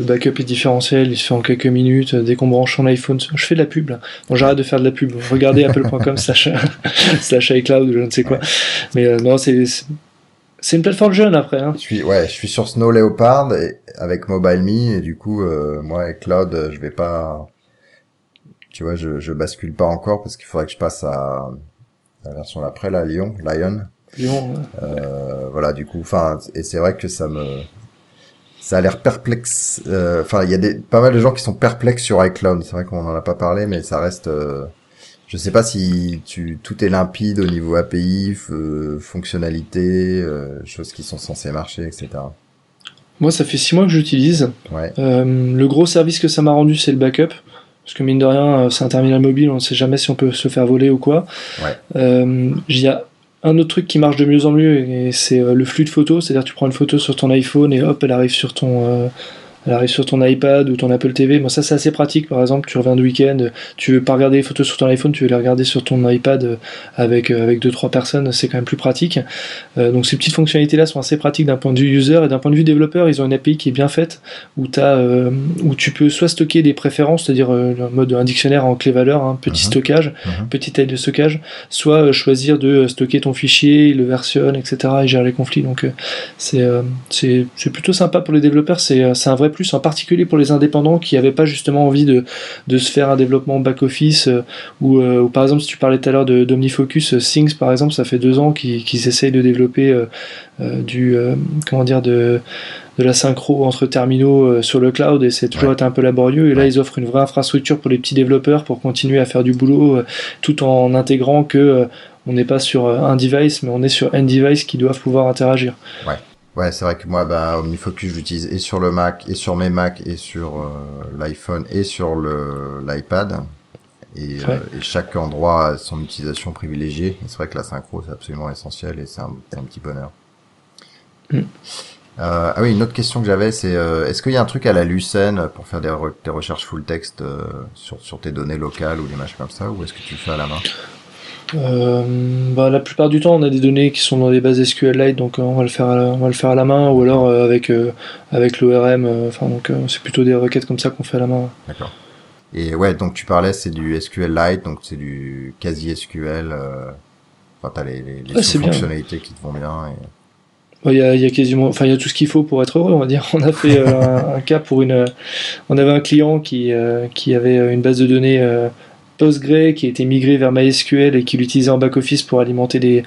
le backup est différentiel, il se fait en quelques minutes. Dès qu'on branche son iPhone, je fais de la pub. Là. Bon, j'arrête de faire de la pub. Regardez apple.com [laughs] slash, [laughs] slash iCloud ou je ne sais quoi. Mais euh, non, c'est c'est une plateforme jeune après. Hein. Je suis ouais, je suis sur Snow Leopard et, avec MobileMe et du coup, euh, moi avec Cloud, je vais pas, tu vois, je, je bascule pas encore parce qu'il faudrait que je passe à la version d'après, la Lyon, Lion. Ouais. Euh, voilà, du coup, enfin, et c'est vrai que ça me, ça a l'air perplexe. Euh, enfin, il y a des, pas mal de gens qui sont perplexes sur iCloud. C'est vrai qu'on en a pas parlé, mais ça reste. Euh, je sais pas si tu tout est limpide au niveau API, fonctionnalité, euh, choses qui sont censées marcher, etc. Moi, ça fait six mois que j'utilise. Ouais. Euh, le gros service que ça m'a rendu, c'est le backup. Parce que mine de rien, c'est un terminal mobile, on ne sait jamais si on peut se faire voler ou quoi. Ouais. Euh, il y a un autre truc qui marche de mieux en mieux, c'est le flux de photos. C'est-à-dire, tu prends une photo sur ton iPhone et hop, elle arrive sur ton, euh, elle arrive sur ton iPad ou ton Apple TV. Bon, ça, c'est assez pratique. Par exemple, tu reviens de week-end, tu veux pas regarder les photos sur ton iPhone, tu veux les regarder sur ton iPad avec, avec deux, trois personnes, c'est quand même plus pratique. Euh, donc, ces petites fonctionnalités-là sont assez pratiques d'un point de vue user et d'un point de vue développeur. Ils ont une API qui est bien faite où, as, euh, où tu peux soit stocker des préférences, c'est-à-dire euh, le mode un dictionnaire en clé valeur, hein, petit Mhm. stockage, Mhm. petite taille de stockage, soit euh, choisir de stocker ton fichier, il le versionne, etc. et gérer les conflits. Donc, euh, c'est euh, c'est c'est plutôt sympa pour les développeurs. C'est euh, c'est un vrai plus, en particulier pour les indépendants qui n'avaient pas justement envie de, de se faire un développement back-office. euh, ou, euh, ou par exemple, si tu parlais tout à l'heure de- d'Omnifocus, euh, Things par exemple, ça fait deux ans qu'ils essayent de développer du. comment dire de de la synchro entre terminaux sur le cloud et c'est toujours Ouais. été un peu laborieux et là Ouais. ils offrent une vraie infrastructure pour les petits développeurs pour continuer à faire du boulot euh, tout en intégrant que euh, on n'est pas sur un device mais on est sur un device qui doivent pouvoir interagir. Ouais, c'est vrai que moi, bah, OmniFocus, j'utilise et sur le Mac, et sur mes Mac, et sur euh, l'iPhone, et sur le l'iPad. Et, Ouais. euh, et chaque endroit a son utilisation privilégiée. Et c'est vrai que la synchro, c'est absolument essentiel, et c'est un, c'est un petit bonheur. Mm. Euh, ah oui, une autre question que j'avais, c'est euh, est-ce qu'il y a un truc à la Lucene pour faire des, re- des recherches full text euh, sur, sur tes données locales ou des machins comme ça, ou est-ce que tu le fais à la main? Euh, bah, la plupart du temps, on a des données qui sont dans des bases SQLite, donc euh, on va le faire, à la, on va le faire à la main, ou alors euh, avec avec l'ORM. Enfin, donc c'est plutôt des requêtes comme ça qu'on fait à la main. D'accord. Et ouais, donc tu parlais, c'est du SQLite, donc c'est du quasi SQL. Enfin, t'as les, les, les fonctionnalités qui te vont bien. Il y, a, il y a quasiment, enfin il y a tout ce qu'il faut pour être heureux, on va dire. [laughs] On a fait un, un, cas pour une, on avait un client qui qui avait une base de données Postgre qui a été migré vers MySQL et qui l'utilisait en back-office pour alimenter des,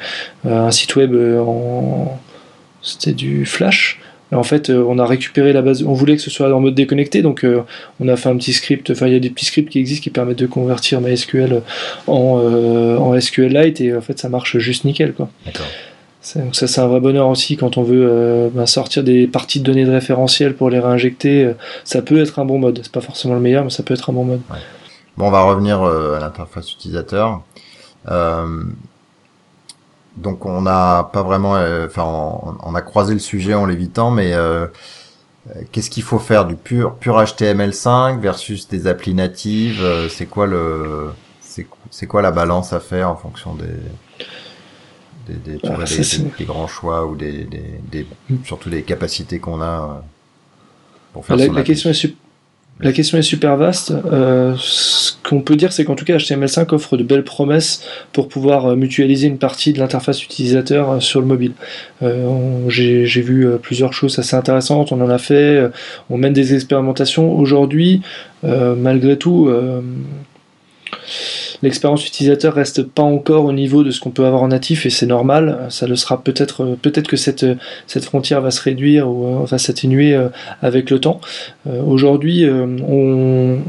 euh, un site web euh, en. C'était du Flash. en fait, euh, on a récupéré la base. On voulait que ce soit en mode déconnecté, donc on a fait un petit script. Enfin, il y a des petits scripts qui existent qui permettent de convertir MySQL en, en SQLite et en fait, ça marche juste nickel, quoi. Donc ça c'est un vrai bonheur aussi quand on veut ben, sortir des parties de données de référentiel pour les réinjecter. ça peut être un bon mode. C'est pas forcément le meilleur, mais ça peut être un bon mode. Bon, on va revenir euh, à l'interface utilisateur. Euh, donc on n'a pas vraiment, euh, enfin on, a croisé le sujet en l'évitant, mais qu'est-ce qu'il faut faire du pur pur HTML5 versus des applis natives C'est quoi le c'est quoi la balance à faire en fonction des des, des, ah, des, grands choix ou des, des, surtout des capacités qu'on a pour faire la, la question est la question est super vaste. Euh, ce qu'on peut dire, c'est qu'en tout cas, HTML5 offre de belles promesses pour pouvoir euh, mutualiser une partie de l'interface utilisateur euh, sur le mobile. J'ai vu plusieurs choses assez intéressantes, on en a fait, on mène des expérimentations. Aujourd'hui, malgré tout, l'expérience utilisateur reste pas encore au niveau de ce qu'on peut avoir en natif et c'est normal. Ça le sera peut-être, peut-être que cette, frontière va se réduire ou euh, va s'atténuer euh, avec le temps. Euh, aujourd'hui, on,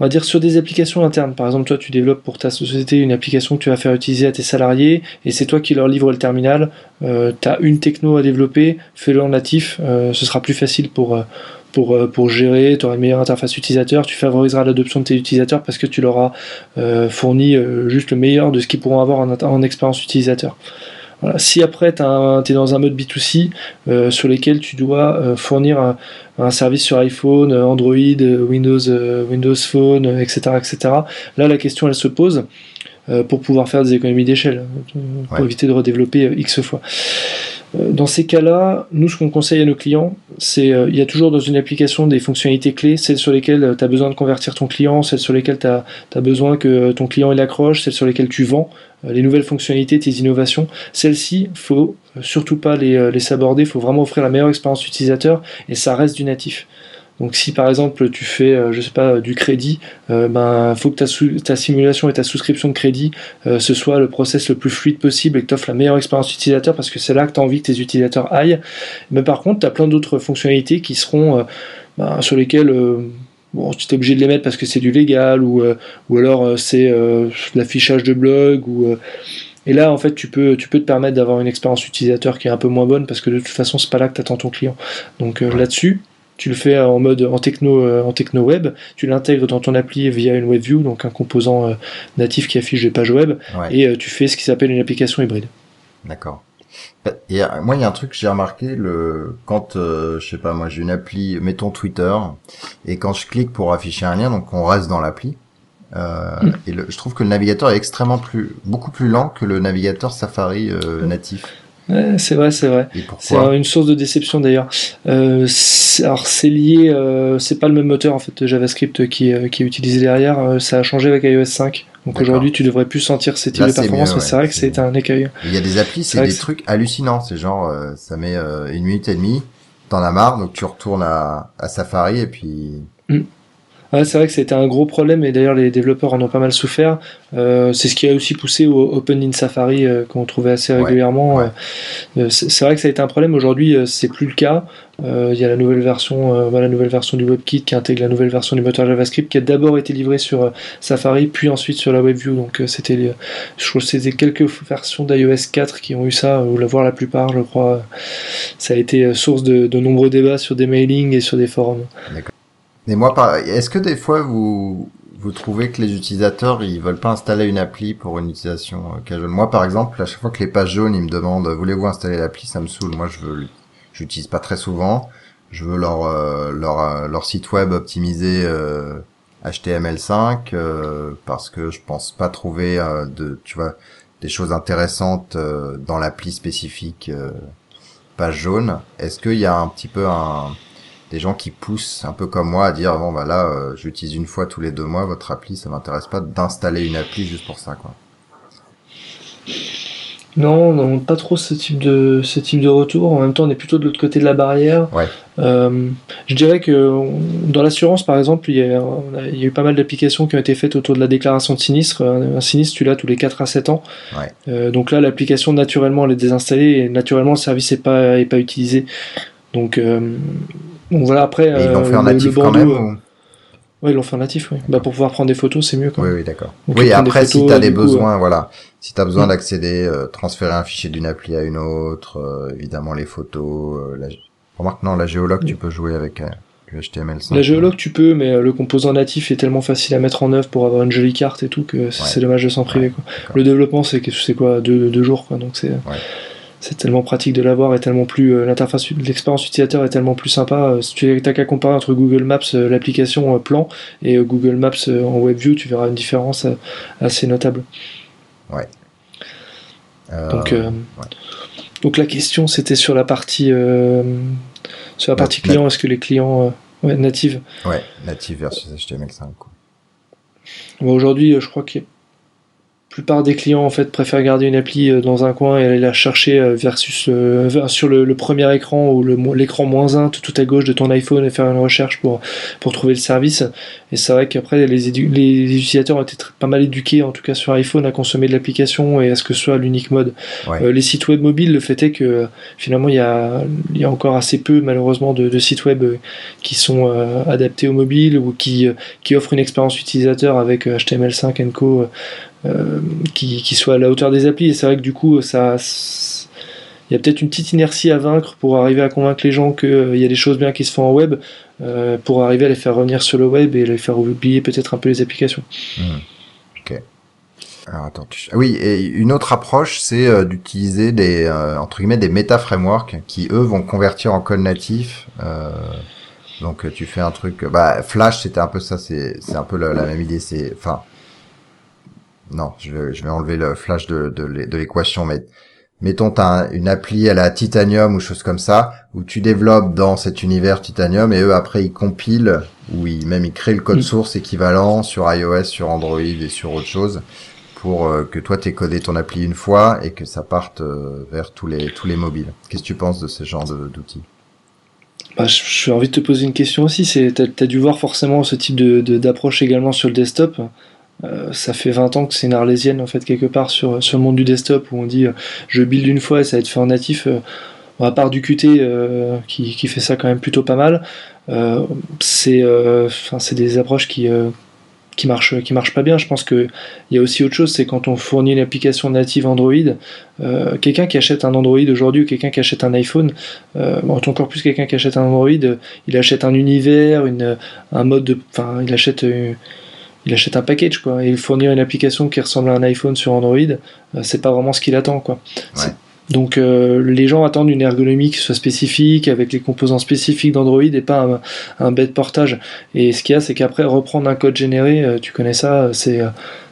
on va dire sur des applications internes. Par exemple, toi, tu développes pour ta société une application que tu vas faire utiliser à tes salariés et c'est toi qui leur livre le terminal. tu as une techno à développer, fais-le en natif. ce sera plus facile pour, pour, euh, pour gérer, tu auras une meilleure interface utilisateur, tu favoriseras l'adoption de tes utilisateurs parce que tu leur as euh, fourni euh, juste le meilleur de ce qu'ils pourront avoir en, en expérience utilisateur. Si après tu es dans un mode B2C sur lequel tu dois fournir un, service sur iPhone, Android, Windows, Windows Phone, etc., etc., là la question elle se pose pour pouvoir faire des économies d'échelle, pour éviter de redévelopper X fois. Euh, dans ces cas-là, nous, ce qu'on conseille à nos clients, c'est euh, il y a toujours dans une application des fonctionnalités clés, celles sur lesquelles euh, tu as besoin de convertir ton client, celles sur lesquelles tu as, besoin que ton client il accroche, celles sur lesquelles tu vends, les nouvelles fonctionnalités, tes innovations. Celles-ci, faut surtout pas les, les s'aborder, il faut vraiment offrir la meilleure expérience utilisateur et ça reste du natif. Donc si par exemple tu fais, euh, je sais pas, du crédit, euh, ben faut que ta, ta, simulation et ta souscription de crédit euh, ce soit le process le plus fluide possible et que tu offres la meilleure expérience utilisateur parce que c'est là que tu as envie que tes utilisateurs aillent. Mais par contre, tu as plein d'autres fonctionnalités qui seront ben, sur lesquelles bon, tu es obligé de les mettre parce que c'est du légal ou, ou alors c'est l'affichage de blog ou et là, en fait, tu peux, tu peux te permettre d'avoir une expérience utilisateur qui est un peu moins bonne parce que de toute façon, c'est pas là que tu attends ton client. Donc là-dessus, tu le fais en mode en techno, euh, en techno web, tu l'intègres dans ton appli via une WebView, donc un composant euh, natif qui affiche des pages web, et euh, tu fais ce qui s'appelle une application hybride. D'accord. Et moi, il y a un truc que j'ai remarqué, le quand je sais pas, moi j'ai une appli, mettons Twitter, et quand je clique pour afficher un lien, donc on reste dans l'appli. Euh, mm. Et je trouve que le navigateur est extrêmement plus, beaucoup plus lent que le navigateur Safari natif c'est vrai, c'est vrai. C'est une source de déception d'ailleurs. Euh, alors c'est lié, euh, c'est pas le même moteur en fait JavaScript qui, euh, qui est utilisé derrière. Ça a changé avec iOS 5. Donc aujourd'hui, tu devrais plus sentir ces types de performance, mais c'est vrai que c'est un écueil. Il y a des applis, c'est des trucs hallucinants. C'est genre, ça met une minute et demie, t'en as marre, donc tu retournes à, à Safari et puis. Mm c'est vrai que c'était un gros problème et d'ailleurs les développeurs en ont pas mal souffert. Euh, c'est ce qui a aussi poussé au Open in Safari euh, qu'on trouvait assez régulièrement. Euh, c'est vrai que ça a été un problème. Aujourd'hui, c'est plus le cas. Il y a la nouvelle version, la nouvelle version du WebKit qui intègre la nouvelle version du moteur JavaScript qui a d'abord été livrée sur Safari, puis ensuite sur la WebView. Donc c'était, je crois que c'était quelques versions d'iOS 4 qui ont eu ça, ou la voir la plupart, je crois. Ça a été source de, de nombreux débats sur des mailings et sur des forums. Mais moi, est-ce que des fois vous vous trouvez que les utilisateurs ils veulent pas installer une appli pour une utilisation euh, casual? Moi, par exemple, à chaque fois que les pages jaunes ils me demandent voulez-vous installer l'appli, ça me saoule. Moi, je veux, j'utilise pas très souvent. Je veux leur euh, leur euh, leur site web optimisé HTML5 parce que je pense pas trouver de tu vois des choses intéressantes dans l'appli spécifique page jaune. Est-ce qu'il y a un petit peu un des gens qui poussent un peu comme moi à dire bon bah là euh, j'utilise une fois tous les deux mois votre appli ça m'intéresse pas d'installer une appli juste pour ça quoi non, non, pas trop ce type de ce type de retour. En même temps, on est plutôt de l'autre côté de la barrière. Ouais. Euh, je dirais que dans l'assurance, par exemple, il y, a, il y, a, eu pas mal d'applications qui ont été faites autour de la déclaration de sinistre. Un, sinistre, tu l'as tous les 4 à 7 ans. Ouais. Euh, donc là, l'application naturellement elle est désinstallée et naturellement le service n'est pas est pas utilisé. Donc, euh, donc voilà. Après, Et ils l'ont fait en natif quand même euh, ou- Ouais, ils l'ont fait en natif, oui. Bah, pour pouvoir prendre des photos, c'est mieux quand Oui, même. oui, d'accord. Oui, après, si tu as des coup, besoins, voilà. Si tu as besoin Mm. d'accéder, euh, transférer un fichier d'une appli à une autre, euh, évidemment les photos, euh, la... remarque non, la géologue, tu peux jouer avec euh, du HTML5. La géologue, tu peux, mais euh, le composant natif est tellement facile à mettre en œuvre pour avoir une jolie carte et tout que c'est Ouais. dommage de s'en priver. Quoi. Le développement, c'est quoi deux, deux jours, quoi. Donc c'est c'est tellement pratique de l'avoir et tellement plus euh, l'interface, l'expérience utilisateur est tellement plus sympa. Euh, Si tu n'as qu'à comparer entre Google Maps, euh, l'application plan, et Google Maps en WebView, tu verras une différence assez notable. Euh, Donc, euh, ouais. donc la question, c'était sur la partie euh, sur la partie Nat- client. Est-ce que les clients euh, ouais, natives Ouais, native versus HTML5. quoi. Bon, Aujourd'hui, je crois que la plupart des clients en fait préfèrent garder une appli euh, dans un coin et aller la chercher euh, versus euh, sur le, le premier écran ou le l'écran moins 1 tout, tout à gauche de ton iPhone et faire une recherche pour pour trouver le service. Et c'est vrai qu'après les, édu- les utilisateurs ont été très- pas mal éduqués en tout cas sur iPhone à consommer de l'application et à ce que ce soit l'unique mode. Ouais. Euh, les sites web mobiles, le fait est que finalement il y a y a encore assez peu malheureusement de, de sites web qui sont euh, adaptés au mobile ou qui qui offrent une expérience utilisateur avec euh, HTML5 and Co. euh, qui, soit à la hauteur des applis. Et c'est vrai que du coup, ça, il y a peut-être une petite inertie à vaincre pour arriver à convaincre les gens qu'il y a des choses bien qui se font en web, euh, pour arriver à les faire revenir sur le web et les faire oublier peut-être un peu les applications. Alors attends, tu... ah oui, une autre approche, c'est euh, d'utiliser des euh, entre guillemets des méta frameworks qui eux vont convertir en code natif. euh, donc euh, tu fais un truc, bah Flash c'était un peu ça, c'est un peu la, la même idée, c'est enfin non, je vais je vais enlever le Flash de de, l'é- de l'équation, mais mettons t'as un- une appli à la Titanium ou chose comme ça où tu développes dans cet univers Titanium et eux après ils compilent ou ils même ils créent le code Mm. source équivalent sur iOS, sur Android et sur autre chose pour euh, que toi t'aies codé ton appli une fois et que ça parte euh, vers tous les tous les mobiles. Qu'est-ce que tu penses de ce genre d'outils? Bah, je- j'ai envie de te poser une question aussi. C'est, t'as, t'as dû voir forcément ce type de- d'approche également sur le desktop. Euh, ça fait 20 ans que c'est une arlésienne en fait quelque part sur, le monde du desktop où on dit euh, je build une fois et ça va être fait en natif. Euh, à part du Qt qui, fait ça quand même plutôt pas mal, c'est, des approches qui, qui marchent qui marchent pas bien. Je pense que il y a aussi autre chose, c'est quand on fournit une application native Android, quelqu'un qui achète un Android aujourd'hui ou quelqu'un qui achète un iPhone, encore plus quelqu'un qui achète un Android, il achète un univers, un mode de, enfin, il achète, il achète un package quoi. Et fournir une application qui ressemble à un iPhone sur Android, euh, c'est pas vraiment ce qu'il attend quoi. Ouais. Donc euh, les gens attendent une ergonomie qui soit spécifique, avec les composants spécifiques d'Android et pas un, un bête portage. Et ce qu'il y a, c'est qu'après reprendre un code généré, euh, tu connais ça, c'est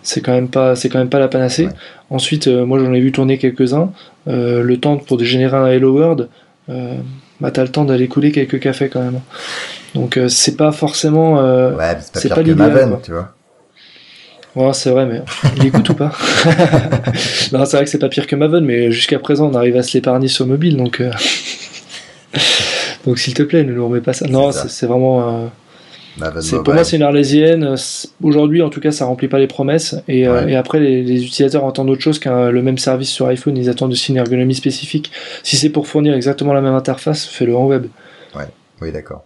c'est quand même pas c'est quand même pas la panacée. Ouais. Ensuite, euh, moi j'en ai vu tourner quelques-uns. Le temps pour générer un Hello World, bah t'as le temps d'aller couler quelques cafés quand même. Donc c'est pas forcément. Ouais, c'est pas pas l'idéal, tu vois. Ouais, c'est vrai, mais il écoute ou pas [laughs] Non, c'est vrai que c'est pas pire que Maven, mais jusqu'à présent, on arrive à se l'épargner sur mobile, donc. euh, [laughs] donc, s'il te plaît, ne nous remets pas ça. Non, C'est vraiment. euh, c'est- pour moi, c'est une arlésienne. Aujourd'hui, en tout cas, ça remplit pas les promesses. Et, euh, Ouais. et après, les, les utilisateurs attendent autre chose qu'un le même service sur iPhone. Ils attendent aussi une ergonomie spécifique. Si c'est pour fournir exactement la même interface, fais-le en web. Oui, d'accord.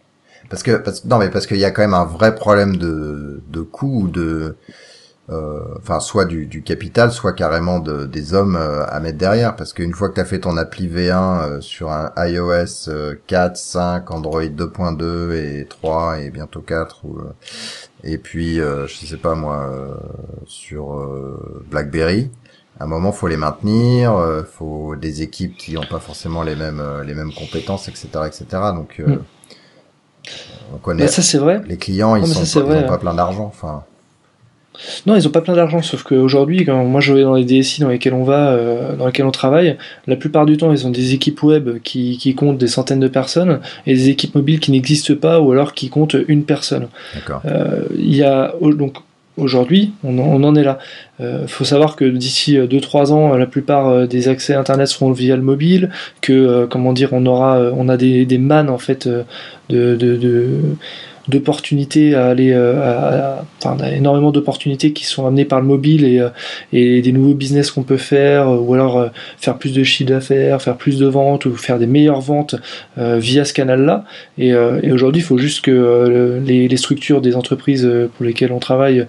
Parce que, parce, non, mais parce qu'il y a quand même un vrai problème de, de coût ou de, enfin, soit du, du capital, soit carrément de, des hommes euh, à mettre derrière. Parce qu'une fois que tu as fait ton appli V1 euh, sur un iOS euh, 4, 5, Android 2.2 et 3 et bientôt 4, ou, euh, et puis, euh, je sais pas moi, euh, sur euh, BlackBerry, à un moment faut les maintenir, euh, faut des équipes qui n'ont pas forcément les mêmes euh, les mêmes compétences, etc., etc. Donc euh, Mm. on connaît. Bah, ça c'est vrai. Les clients, ils Non, mais sont ça, c'est pas, ils vrai, ont pas hein. plein d'argent. Enfin, Non, ils ont pas plein d'argent, sauf qu'aujourd'hui, quand moi je vais dans les DSI dans lesquels on va, euh, dans lesquels on travaille, la plupart du temps, ils ont des équipes web qui, qui comptent des centaines de personnes et des équipes mobiles qui n'existent pas ou alors qui comptent une personne. d'accord. Euh, il y a donc aujourd'hui, on, en- est là. Il faut savoir que d'ici 2-3 ans, la plupart euh, des accès Internet seront via le mobile, que euh, comment dire, on aura, euh, on a des, des mannes en fait euh, de, de, de- d'opportunités à aller euh, à- enfin énormément d'opportunités qui sont amenées par le mobile et, euh, et des nouveaux business qu'on peut faire euh, ou alors faire plus de chiffre d'affaires faire plus de ventes ou faire des meilleures ventes via ce canal là et, et aujourd'hui il faut juste que les, les structures des entreprises pour lesquelles on travaille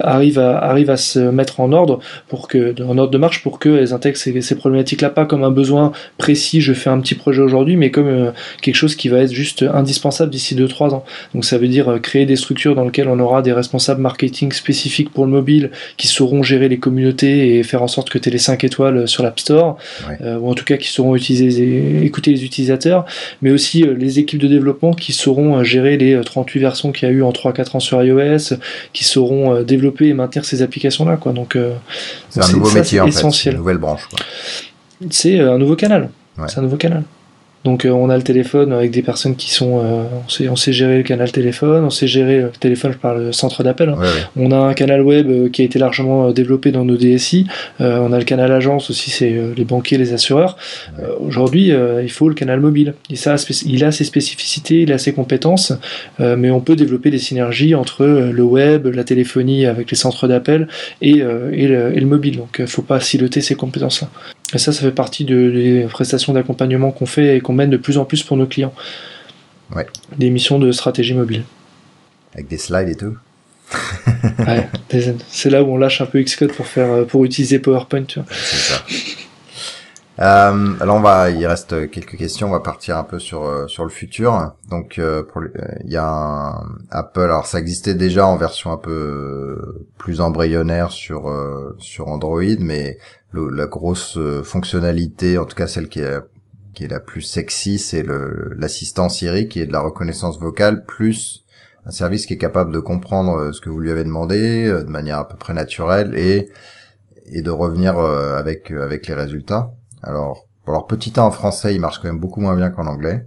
arrivent à arrivent à se mettre en ordre pour que en ordre de marche pour qu'elles intègrent ces, ces problématiques là pas comme un besoin précis je fais un petit projet aujourd'hui mais comme quelque chose qui va être juste indispensable d'ici 2-3 ans donc ça veut dire euh, créer des structures dans lesquelles on aura des responsables marketing spécifiques pour le mobile qui sauront gérer les communautés et faire en sorte que tu aies les 5 étoiles sur l'App Store, Ouais. euh, ou en tout cas qui sauront utiliser, écouter les utilisateurs, mais aussi euh, les équipes de développement qui sauront euh, gérer les euh, 38 versions qu'il y a eu en 3-4 ans sur iOS, qui sauront euh, développer et maintenir ces applications-là. Quoi. Donc euh, C'est un nouveau métier c'est en fait. Une nouvelle branche. Quoi. c'est euh, un nouveau canal. Ouais. C'est un nouveau canal. Donc euh, on a le téléphone avec des personnes qui sont, euh, on, sait, on sait gérer le canal téléphone, on sait gérer le téléphone, je parle de centre d'appel. hein. Ouais, ouais. On a un canal web euh, qui a été largement euh, développé dans nos DSI. Euh, on a le canal agence aussi, c'est euh, les banquiers, les assureurs. Euh, Aujourd'hui, euh, il faut le canal mobile. Et ça, il a ses spécificités, il a ses compétences, euh, mais on peut développer des synergies entre euh, le web, la téléphonie avec les centres d'appel et, euh, et, le, et le mobile. Donc, il faut pas siloter ces compétences-là. Et ça, ça fait partie de- des prestations d'accompagnement qu'on fait et qu'on mène de plus en plus pour nos clients. Ouais. Des missions de stratégie mobile. Avec des slides et tout. [laughs] Ouais, c'est là où on lâche un peu Xcode pour faire euh, pour utiliser PowerPoint. Tu vois. Ça. Euh, alors on va, il reste quelques questions. On va partir un peu sur euh, sur le futur. Donc euh, pour euh, il y a un Apple. Alors ça existait déjà en version un peu plus embryonnaire sur sur Android, mais le- la grosse fonctionnalité, en tout cas celle qui est qui est la plus sexy, c'est l'assistant Siri qui est de la reconnaissance vocale plus un service qui est capable de comprendre euh, ce que vous lui avez demandé euh, de manière à peu près naturelle et et de revenir euh, avec avec les résultats. Alors, pour leur petit 1 en français, il marche quand même beaucoup moins bien qu'en anglais.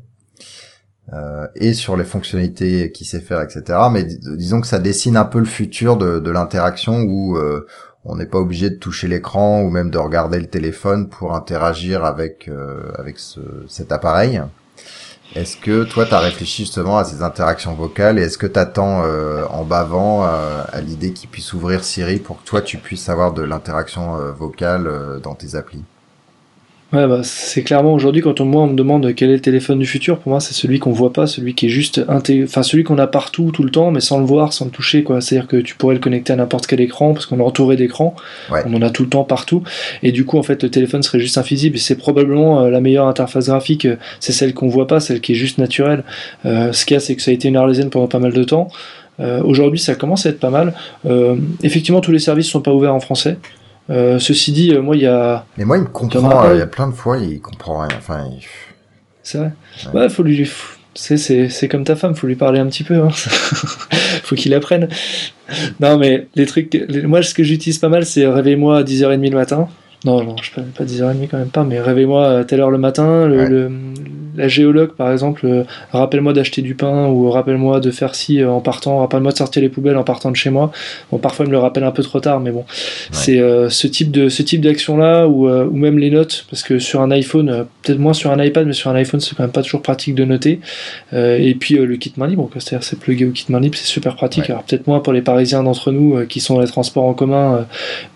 Euh, et sur les fonctionnalités qu'il sait faire, etc. Mais dis- disons que ça dessine un peu le futur de, de l'interaction où euh, on n'est pas obligé de toucher l'écran ou même de regarder le téléphone pour interagir avec euh, avec ce, cet appareil. Est-ce que toi, tu as réfléchi justement à ces interactions vocales et est-ce que tu attends en bavant euh, à l'idée qu'il puisse ouvrir Siri pour que toi, tu puisses avoir de l'interaction euh, vocale euh, dans tes applis? Ouais, bah, c'est clairement aujourd'hui quand on, moi on me demande quel est le téléphone du futur, pour moi c'est celui qu'on voit pas, celui qui est juste enfin celui qu'on a partout tout le temps, mais sans le voir, sans le toucher quoi. C'est-à-dire que tu pourrais le connecter à n'importe quel écran parce qu'on est entouré d'écrans, Ouais. on en a tout le temps partout, et du coup en fait le téléphone serait juste invisible. Et c'est probablement euh, la meilleure interface graphique, euh, c'est celle qu'on voit pas, celle qui est juste naturelle. Euh, ce qu'il y a c'est que ça a été une arlésienne pendant pas mal de temps. Euh, Aujourd'hui, ça commence à être pas mal. Euh, effectivement, tous les services sont pas ouverts en français. Euh, ceci dit, euh, moi, il y a, Mais moi, il me comprend. euh, pas Il y a plein de fois, il comprend rien. Enfin, il- C'est vrai. Ouais. Ouais, faut lui. C'est, c'est, c'est comme ta femme, faut lui parler un petit peu. Hein. [laughs] faut qu'il apprenne. Non, mais les trucs. les- moi, ce que j'utilise pas mal, c'est réveille-moi à 10h30 le matin. Non, non, je peux pas 10h30 quand même pas, mais réveille-moi à telle heure le matin. Le, Ouais. le- la géologue, par exemple, euh, rappelle-moi d'acheter du pain ou rappelle-moi de faire ci euh, en partant, rappelle-moi de sortir les poubelles en partant de chez moi. Bon, parfois, il me le rappelle un peu trop tard, mais bon. C'est euh, ce type de ce type d'action-là ou, ou même les notes, parce que sur un iPhone, peut-être moins sur un iPad, mais sur un iPhone, c'est quand même pas toujours pratique de noter. Et puis le kit main libre, c'est-à-dire c'est plugué au kit main libre, c'est super pratique. Ouais. Alors peut-être moins pour les Parisiens d'entre nous qui sont dans les transports en commun,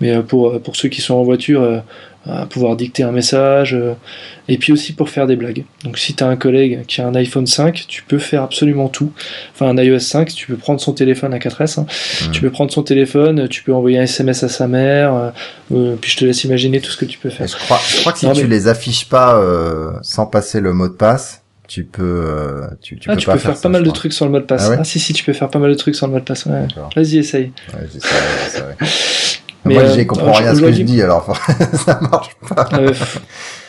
mais pour pour ceux qui sont en voiture, à pouvoir dicter un message. euh, et puis aussi pour faire des blagues. Donc si tu as un collègue qui a un iPhone 5, tu peux faire absolument tout. Enfin un iOS 5, tu peux prendre son téléphone à 4S, hein. Tu peux prendre son téléphone, tu peux envoyer un SMS à sa mère, euh, euh, puis je te laisse imaginer tout ce que tu peux faire. Je crois, je crois que si Non, tu mais- les affiches pas euh, sans passer le mot de passe, tu peux, euh, tu, tu ah, peux tu pas peux faire, faire, ça, pas mal de trucs sans le mot de passe. Ah Ah, si, si, tu peux faire pas mal de trucs sans le mot de passe. Ouais. Vas-y, essaye. Ouais, j'essaierai. Moi, euh, j'y comprends rien à ce que je dis, alors [laughs] ça marche pas. Euh,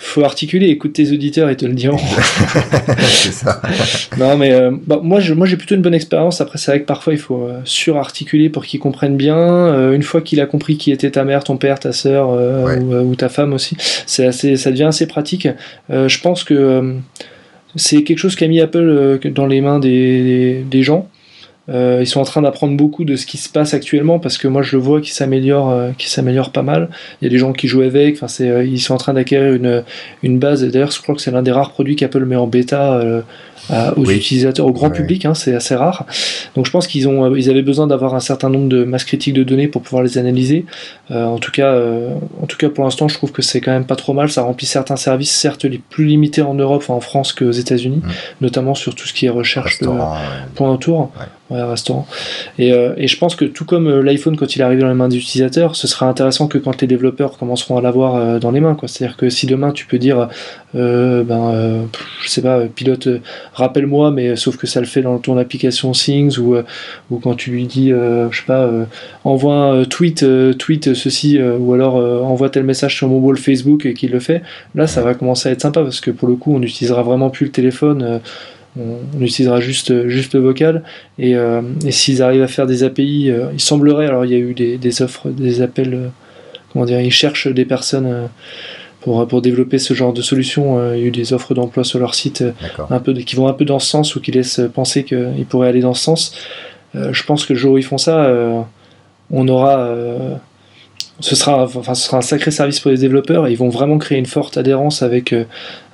faut articuler, écoute tes auditeurs et te le diront. [laughs] c'est ça. non, mais euh, bah, moi, je, moi, j'ai plutôt une bonne expérience. Après, c'est vrai que parfois, il faut euh, surarticuler pour qu'ils comprennent bien. Euh, une fois qu'il a compris qui était ta mère, ton père, ta sœur ou, ta femme aussi, c'est assez, ça devient assez pratique. je pense que c'est quelque chose qu'a mis Apple dans les mains des, des gens. Euh, ils sont en train d'apprendre beaucoup de ce qui se passe actuellement parce que moi je le vois qui s'améliore, euh, qui s'améliore pas mal. Il y a des gens qui jouent avec. Enfin, c'est, euh, ils sont en train d'acquérir une, une base. D'ailleurs, je crois que c'est l'un des rares produits qu'Apple met en bêta aux utilisateurs, au grand public, hein, c'est assez rare. Donc je pense qu'ils ont, ils avaient besoin d'avoir un certain nombre de masses critiques de données pour pouvoir les analyser. en tout cas, en tout cas pour l'instant, je trouve que c'est quand même pas trop mal. Ça remplit certains services, certes les plus limités en Europe, en France qu'aux États-Unis, mm. notamment sur tout ce qui est recherche de points autour. Ouais, restaurant. Et, euh, et, je pense que tout comme euh, l'iPhone quand il arrive dans les mains des utilisateurs, ce sera intéressant que quand les développeurs commenceront à l'avoir euh, dans les mains. C'est-à-dire que si demain tu peux dire, euh, ben, je sais pas, pilote, rappelle-moi, mais sauf que ça le fait dans ton application Things ou, ou quand tu lui dis, je sais pas, envoie un tweet, tweet ceci, ou alors envoie tel message sur mon wall Facebook et qu'il le fait, là ça va commencer à être sympa parce que pour le coup on n'utilisera vraiment plus le téléphone on, utilisera juste, juste le vocal. Et, euh, et s'ils arrivent à faire des API, euh, il semblerait, alors il y a eu des, des offres, des appels, euh, comment dire, ils cherchent des personnes pour, pour développer ce genre de solution. il y a eu des offres d'emploi sur leur site un peu, qui vont un peu dans ce sens ou qui laissent penser qu'ils pourraient aller dans ce sens. je pense que le jour où ils font ça, on aura ce sera, enfin, ce sera un sacré service pour les développeurs et ils vont vraiment créer une forte adhérence avec, euh,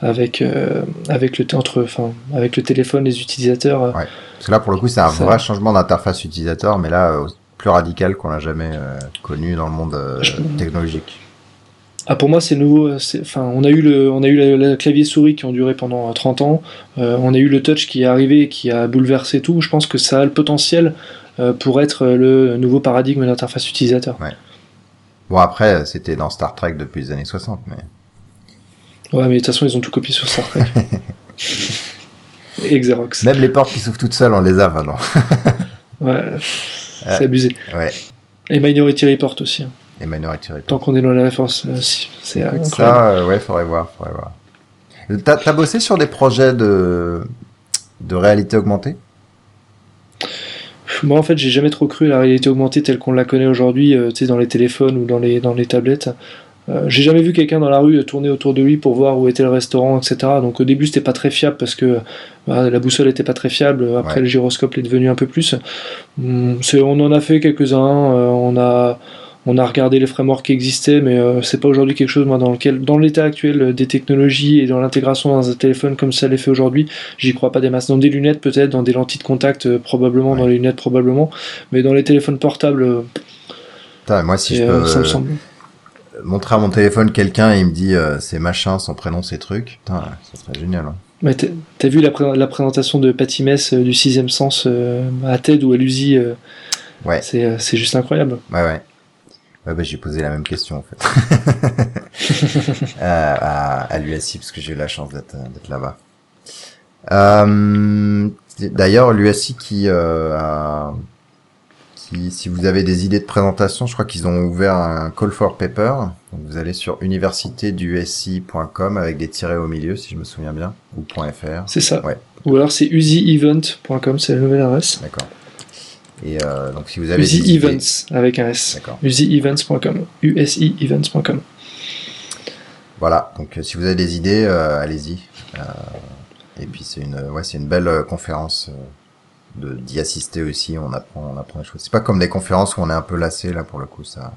avec, euh, avec, le, entre, enfin, avec le téléphone, les utilisateurs. Ouais. Parce que là, pour le coup, c'est un vrai changement d'interface utilisateur, mais là, euh, plus radical qu'on n'a jamais connu dans le monde technologique. Ah, pour moi, c'est nouveau. Enfin, on a eu le, on a eu le, clavier souris qui ont duré pendant 30 ans. on a eu le touch qui est arrivé, qui a bouleversé tout. Je pense que ça a le potentiel pour être le nouveau paradigme d'interface utilisateur. Ouais. Bon, après, c'était dans Star Trek depuis les années 60, mais. Ouais, mais de toute façon, ils ont tout copié sur Star Trek. [laughs] Et Xerox. Même les portes qui s'ouvrent toutes seules, on les a maintenant. [laughs] [laughs] ouais, c'est abusé. Ouais. Et Minority Report aussi. Hein. Et Minority Report. Tant qu'on est dans la référence, euh, c'est incroyable. Ça, euh, ouais, faudrait voir, faudrait voir. T'as as bossé sur des projets de, de réalité augmentée? Moi, en fait, j'ai jamais trop cru à la réalité augmentée telle qu'on la connaît aujourd'hui, euh, tu sais, dans les téléphones ou dans les, dans les tablettes. Euh, j'ai jamais vu quelqu'un dans la rue tourner autour de lui pour voir où était le restaurant, etc. Donc au début c'était pas très fiable parce que bah, la boussole était pas très fiable. Après le gyroscope est devenu un peu plus. Hum, on en a fait quelques-uns. Euh, on a on a regardé les frameworks qui existaient, mais euh, c'est pas aujourd'hui quelque chose moi dans lequel, dans l'état actuel euh, des technologies et dans l'intégration dans un téléphone comme ça l'est fait aujourd'hui, j'y crois pas des masses. Dans des lunettes peut-être, dans des lentilles de contact euh, probablement, dans les lunettes probablement, mais dans les téléphones portables. moi si je peux montrer à mon téléphone quelqu'un et il me dit c'est machin, son prénom, c'est truc, putain, ça serait génial. Hein. Mais t'as vu la, la, présentation de Patty Mess du sixième sens à TED ou à l'USI Ouais. C'est juste incroyable. Ouais, ouais. Ouais, bah, j'ai posé la même question en fait [laughs] euh, à, à l'USI parce que j'ai eu la chance d'être là-bas. Euh, D'ailleurs, l'USI qui, euh, a, qui, si vous avez des idées de présentation, je crois qu'ils ont ouvert un call for paper. Donc vous allez sur université-du-si.com avec des tirets au milieu, si je me souviens bien, ou .fr. C'est ça. Ouais. Ou alors c'est usievent.com, c'est la nouvelle adresse. D'accord. Et euh, donc si vous avez Uzi Events avec un S. D'accord. UsiEvents.com. Voilà. Donc euh, si vous avez des idées, euh, allez-y. et puis c'est une, ouais, c'est une belle conférence de d'y assister aussi. On apprend, on apprend des choses. C'est pas comme des conférences où on est un peu lassé là pour le coup. Ça,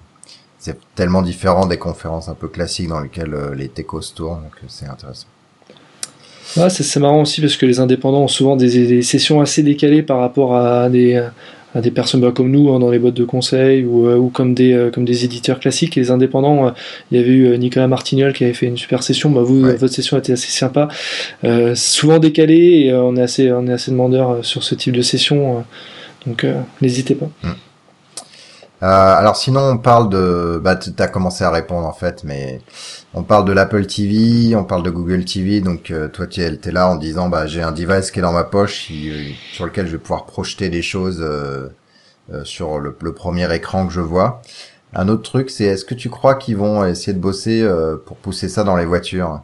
c'est tellement différent des conférences un peu classiques dans lesquelles les techos tournent. Donc c'est intéressant. Ouais, c'est marrant aussi parce que les indépendants ont souvent des, des, sessions assez décalées par rapport à des, à des personnes bah, comme nous hein, dans les boîtes de conseil ou, euh, ou comme, des, euh, comme des éditeurs classiques. Les indépendants, euh, il y avait eu Nicolas Martignol qui avait fait une super session. Bah, vous, votre session était assez sympa, souvent décalée et on est assez, on est assez demandeur sur ce type de session. donc n'hésitez pas. Mm. alors sinon on parle de, bah tu as commencé à répondre en fait, mais on parle de l'Apple TV, on parle de Google TV, donc euh, toi tu es, là en disant bah j'ai un device qui est dans ma poche euh, sur lequel je vais pouvoir projeter des choses euh, sur le, premier écran que je vois. Un autre truc, c'est est-ce que tu crois qu'ils vont essayer de bosser euh, pour pousser ça dans les voitures?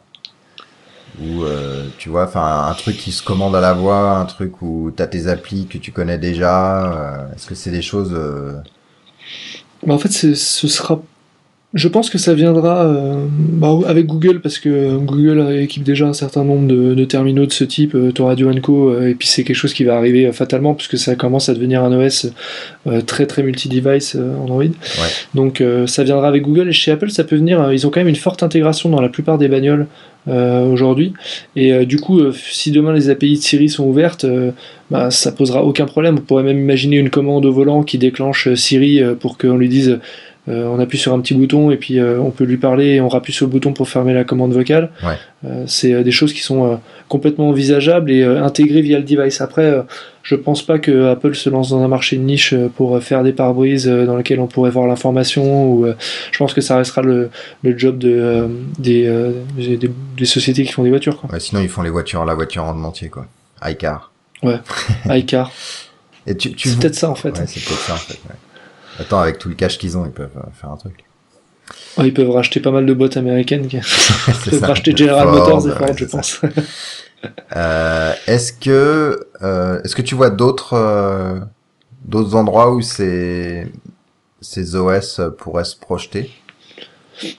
Ou euh, tu vois, enfin un truc qui se commande à la voix, un truc où t'as tes applis que tu connais déjà. euh, est-ce que c'est des choses euh, Bah, en fait, ce sera. Je pense que ça viendra euh, bah, avec Google, parce que Google équipe déjà un certain nombre de, de terminaux de ce type, euh, ton Radio Co, euh, et puis c'est quelque chose qui va arriver euh, fatalement, puisque ça commence à devenir un OS euh, très très multi-device euh, Android. Donc euh, ça viendra avec Google, et chez Apple, ça peut venir. euh, ils ont quand même une forte intégration dans la plupart des bagnoles euh, aujourd'hui, et euh, du coup, euh, si demain les API de Siri sont ouvertes, euh, bah, ça posera aucun problème. On pourrait même imaginer une commande au volant qui déclenche euh, Siri euh, pour qu'on lui dise euh, on appuie sur un petit bouton et puis euh, on peut lui parler et on rappuie sur le bouton pour fermer la commande vocale. Ouais. Euh, c'est des choses qui sont complètement envisageables et intégrées via le device. Après, je pense pas que Apple se lance dans un marché de niche pour faire des pare-brises dans lesquels on pourrait voir l'information. Ou je pense que ça restera le, le job de, des, des, des- des sociétés qui font des voitures. Quoi. ouais, Sinon, ils font les voitures, la voiture en entier, quoi. iCar. [laughs] iCar. Et tu, tu C'est peut-être ça en fait. Ouais, c'est peut-être ça en fait. ouais. Attends, avec tout le cash qu'ils ont, ils peuvent euh, faire un truc. Ouais, ils peuvent racheter pas mal de boîtes américaines. [laughs] [laughs] Ils peuvent ça. racheter General Ford, Motors et Ford, je pense. [laughs] Euh, est-ce que euh, est-ce que tu vois d'autres euh, d'autres endroits où ces ces OS pourraient se projeter?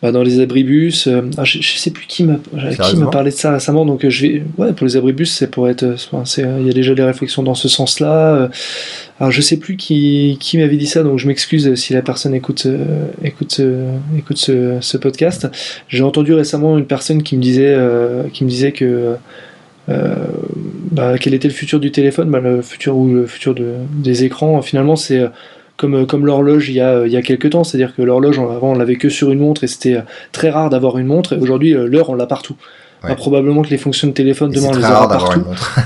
Bah, dans les abribus, euh, ah, je, je sais plus qui m'a m'a parlé de ça récemment, donc euh, je vais ouais pour les abribus c'est pour être euh, euh, il y a déjà des réflexions dans ce sens-là. euh, alors je sais plus qui qui m'avait dit ça, donc je m'excuse si la personne écoute euh, écoute euh, écoute ce, ce podcast. J'ai entendu récemment une personne qui me disait euh, qui me disait que euh, bah, quel était le futur du téléphone bah, Le futur ou le futur de, des écrans, finalement, c'est euh, comme, comme l'horloge il y a, il y a quelques temps. C'est-à-dire que l'horloge, avant, on l'avait que sur une montre et c'était euh, très rare d'avoir une montre. Et aujourd'hui, euh, l'heure, on l'a partout. Ouais. Bah, probablement que les fonctions de téléphone, demain, on les très aura rare d'avoir partout. une montre. [laughs]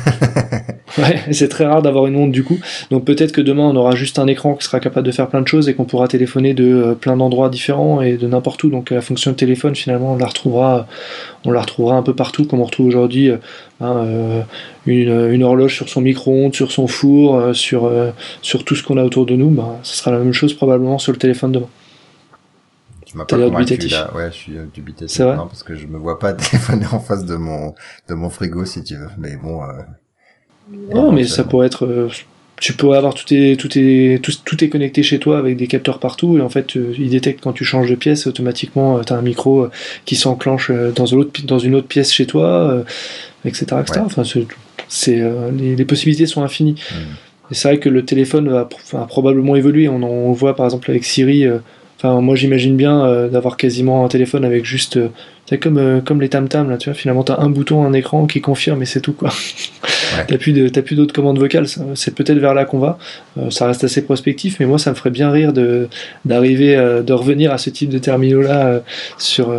Ouais, c'est très rare d'avoir une montre du coup. Donc peut-être que demain on aura juste un écran qui sera capable de faire plein de choses et qu'on pourra téléphoner de euh, plein d'endroits différents et de n'importe où. Donc la fonction de téléphone finalement on la retrouvera, on la retrouvera un peu partout comme on retrouve aujourd'hui euh, hein, euh, une, une horloge sur son micro-ondes, sur son four, euh, sur, euh, sur tout ce qu'on a autour de nous. Bah, ce sera la même chose probablement sur le téléphone demain. T'as pas l'air convaincu là. Ouais, je suis euh, dubitatif. C'est vrai non, parce que je me vois pas [laughs] téléphoner en face de mon de mon frigo si tu veux. Mais bon. Euh... Non, mais ça pourrait être. euh, tu pourrais avoir tout est, tout est, tout, tout est connecté chez toi avec des capteurs partout et en fait euh, il détecte quand tu changes de pièce automatiquement tu as un micro qui s'enclenche dans, une autre pi- dans une autre pièce chez toi euh, etc, etc. Ouais. Enfin, c'est, c'est, euh, les, les possibilités sont infinies Mm. et c'est vrai que le téléphone va, va probablement évoluer on, en- on le voit par exemple avec Siri euh, Enfin, moi j'imagine bien euh, d'avoir quasiment un téléphone avec juste, euh, c'est comme euh, comme les tam tam là, tu vois. Finalement, t'as un bouton, un écran qui confirme et c'est tout quoi. T'as plus de, t'as plus d'autres commandes vocales. C'est peut-être vers là qu'on va. Euh, ça reste assez prospectif, mais moi ça me ferait bien rire de d'arriver, de revenir à ce type de terminaux là sur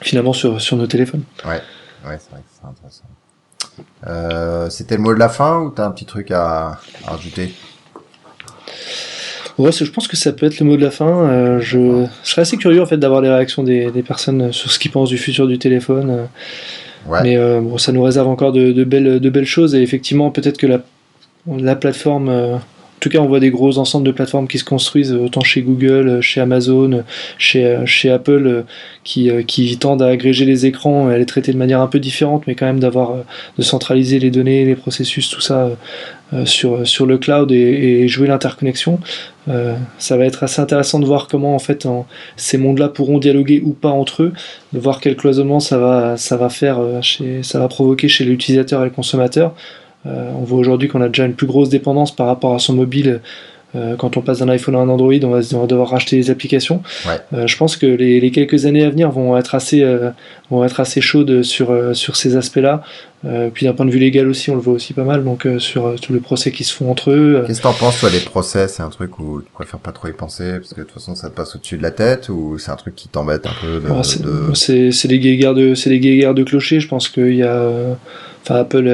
finalement sur sur nos téléphones. Ouais, c'est vrai que c'est intéressant. C'était le mot de la fin ou t'as un petit truc à, à rajouter? Ouais, je pense que ça peut être le mot de la fin. Euh, je, je serais assez curieux en fait d'avoir les réactions des, des personnes sur ce qu'ils pensent du futur du téléphone. euh, Ouais. Mais euh, bon, ça nous réserve encore de, de belles, de belles choses et effectivement, peut-être que la, la plateforme. En tout cas, on voit des gros ensembles de plateformes qui se construisent, euh, autant chez Google, euh, chez Amazon, euh, chez, Apple, qui, tendent à agréger les écrans et à les traiter de manière un peu différente, mais quand même d'avoir, de centraliser les données, les processus, tout ça sur, le cloud et, jouer l'interconnexion. Ça va être assez intéressant de voir comment en fait ces mondes-là pourront dialoguer ou pas entre eux, de voir quel cloisonnement ça va, faire, chez, ça va provoquer chez l'utilisateur et le consommateur. Euh, on voit aujourd'hui qu'on a déjà une plus grosse dépendance par rapport à son mobile. Euh, quand on passe d'un iPhone à un Android, on va, devoir racheter des applications. Ouais. Euh, je pense que les, les quelques années à venir vont être assez, euh, vont être assez chaudes sur, euh, sur ces aspects-là. Euh, puis d'un point de vue légal aussi, on le voit aussi pas mal. Donc euh, sur tous les procès qui se font entre eux. Qu'est-ce que t'en penses, toi, des procès? C'est un truc où tu préfères pas trop y penser parce que de toute façon ça te passe au-dessus de la tête ou c'est un truc qui t'embête un peu de, c'est- de- des guéguerres de c'est des guéguerres de clochers. Je pense qu'il y a, euh, enfin Apple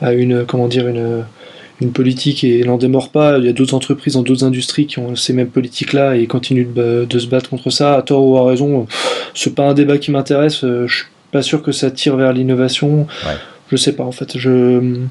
a une comment dire une une politique et n'en démord pas. Il y a d'autres entreprises dans d'autres industries qui ont ces mêmes politiques-là et continuent de, de se battre contre ça. À tort ou à raison, c'est pas un débat qui m'intéresse. Euh, Je suis pas sûr que ça tire vers l'innovation. Ouais. Je sais pas en fait. Je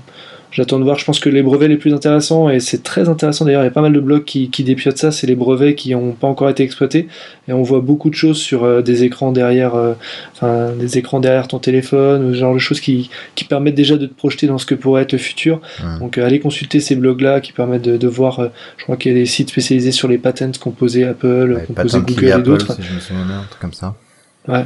j'attends de voir. Je pense que les brevets les plus intéressants, et c'est très intéressant d'ailleurs, il y a pas mal de blogs qui, qui dépiotent ça, c'est les brevets qui n'ont pas encore été exploités. Et on voit beaucoup de choses sur euh, des écrans derrière, euh, enfin, des écrans derrière ton téléphone, ou ce genre de choses qui, qui permettent déjà de te projeter dans ce que pourrait être le futur. Donc allez consulter ces blogs-là qui permettent de, de voir, je crois qu'il y a des sites spécialisés sur les patents composés Apple, Ouais, composés Google et d'autres. si je me souviens bien, un truc comme ça. Ouais,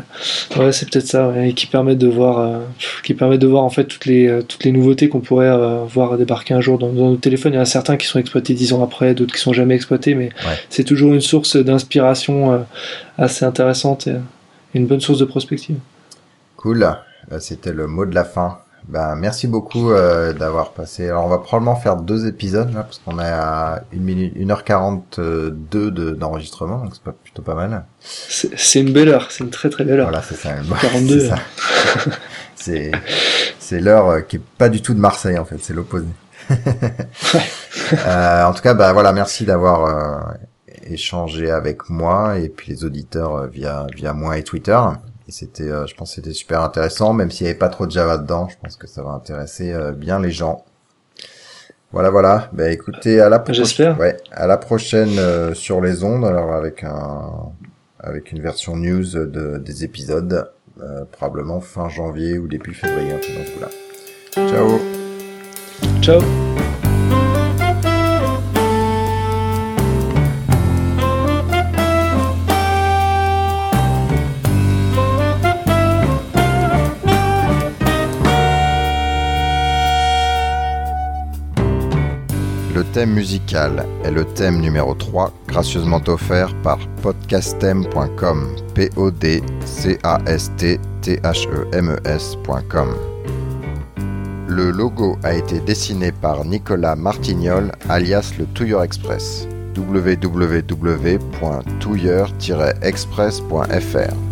ouais c'est peut-être ça, ouais, et qui permettent de voir, euh, qui permettent de voir en fait toutes les euh, toutes les nouveautés qu'on pourrait euh, voir débarquer un jour dans, dans nos téléphones. Il y en a certains qui sont exploités dix ans après, d'autres qui sont jamais exploités, mais Ouais. c'est toujours une source d'inspiration euh, assez intéressante et, une bonne source de prospective. Cool. C'était le mot de la fin. Bah, merci beaucoup euh, d'avoir passé. Alors, on va probablement faire deux épisodes là, parce qu'on est à 1 minute, 1h42 de- d'enregistrement, donc c'est pas plutôt pas mal. C'est c'est une belle heure, c'est une très très belle heure. Voilà, c'est ça. 42. c'est ça. c'est c'est l'heure euh, qui est pas du tout de Marseille en fait, c'est l'opposé. [laughs] Euh, en tout cas, bah voilà, merci d'avoir euh, échangé avec moi et puis les auditeurs euh, via via moi et Twitter. Et c'était, euh, je pense, que c'était super intéressant, même s'il y avait pas trop de Java dedans. Je pense que ça va intéresser euh, bien les gens. Voilà, voilà. Bah écoutez, à la prochaine. J'espère. Ouais, à la prochaine euh, sur les ondes. Alors avec un avec une version news de, des épisodes, euh, probablement fin janvier ou début février, un dans ce coup-là. Ciao. Ciao. Thème musical est le thème numéro 3, gracieusement offert par podcastem.com. P-O-D-C-A-S-T-T-H-E-M-E-S.com. Le logo a été dessiné par Nicolas Martignol, alias le Touilleur Express. www.touilleur-express.fr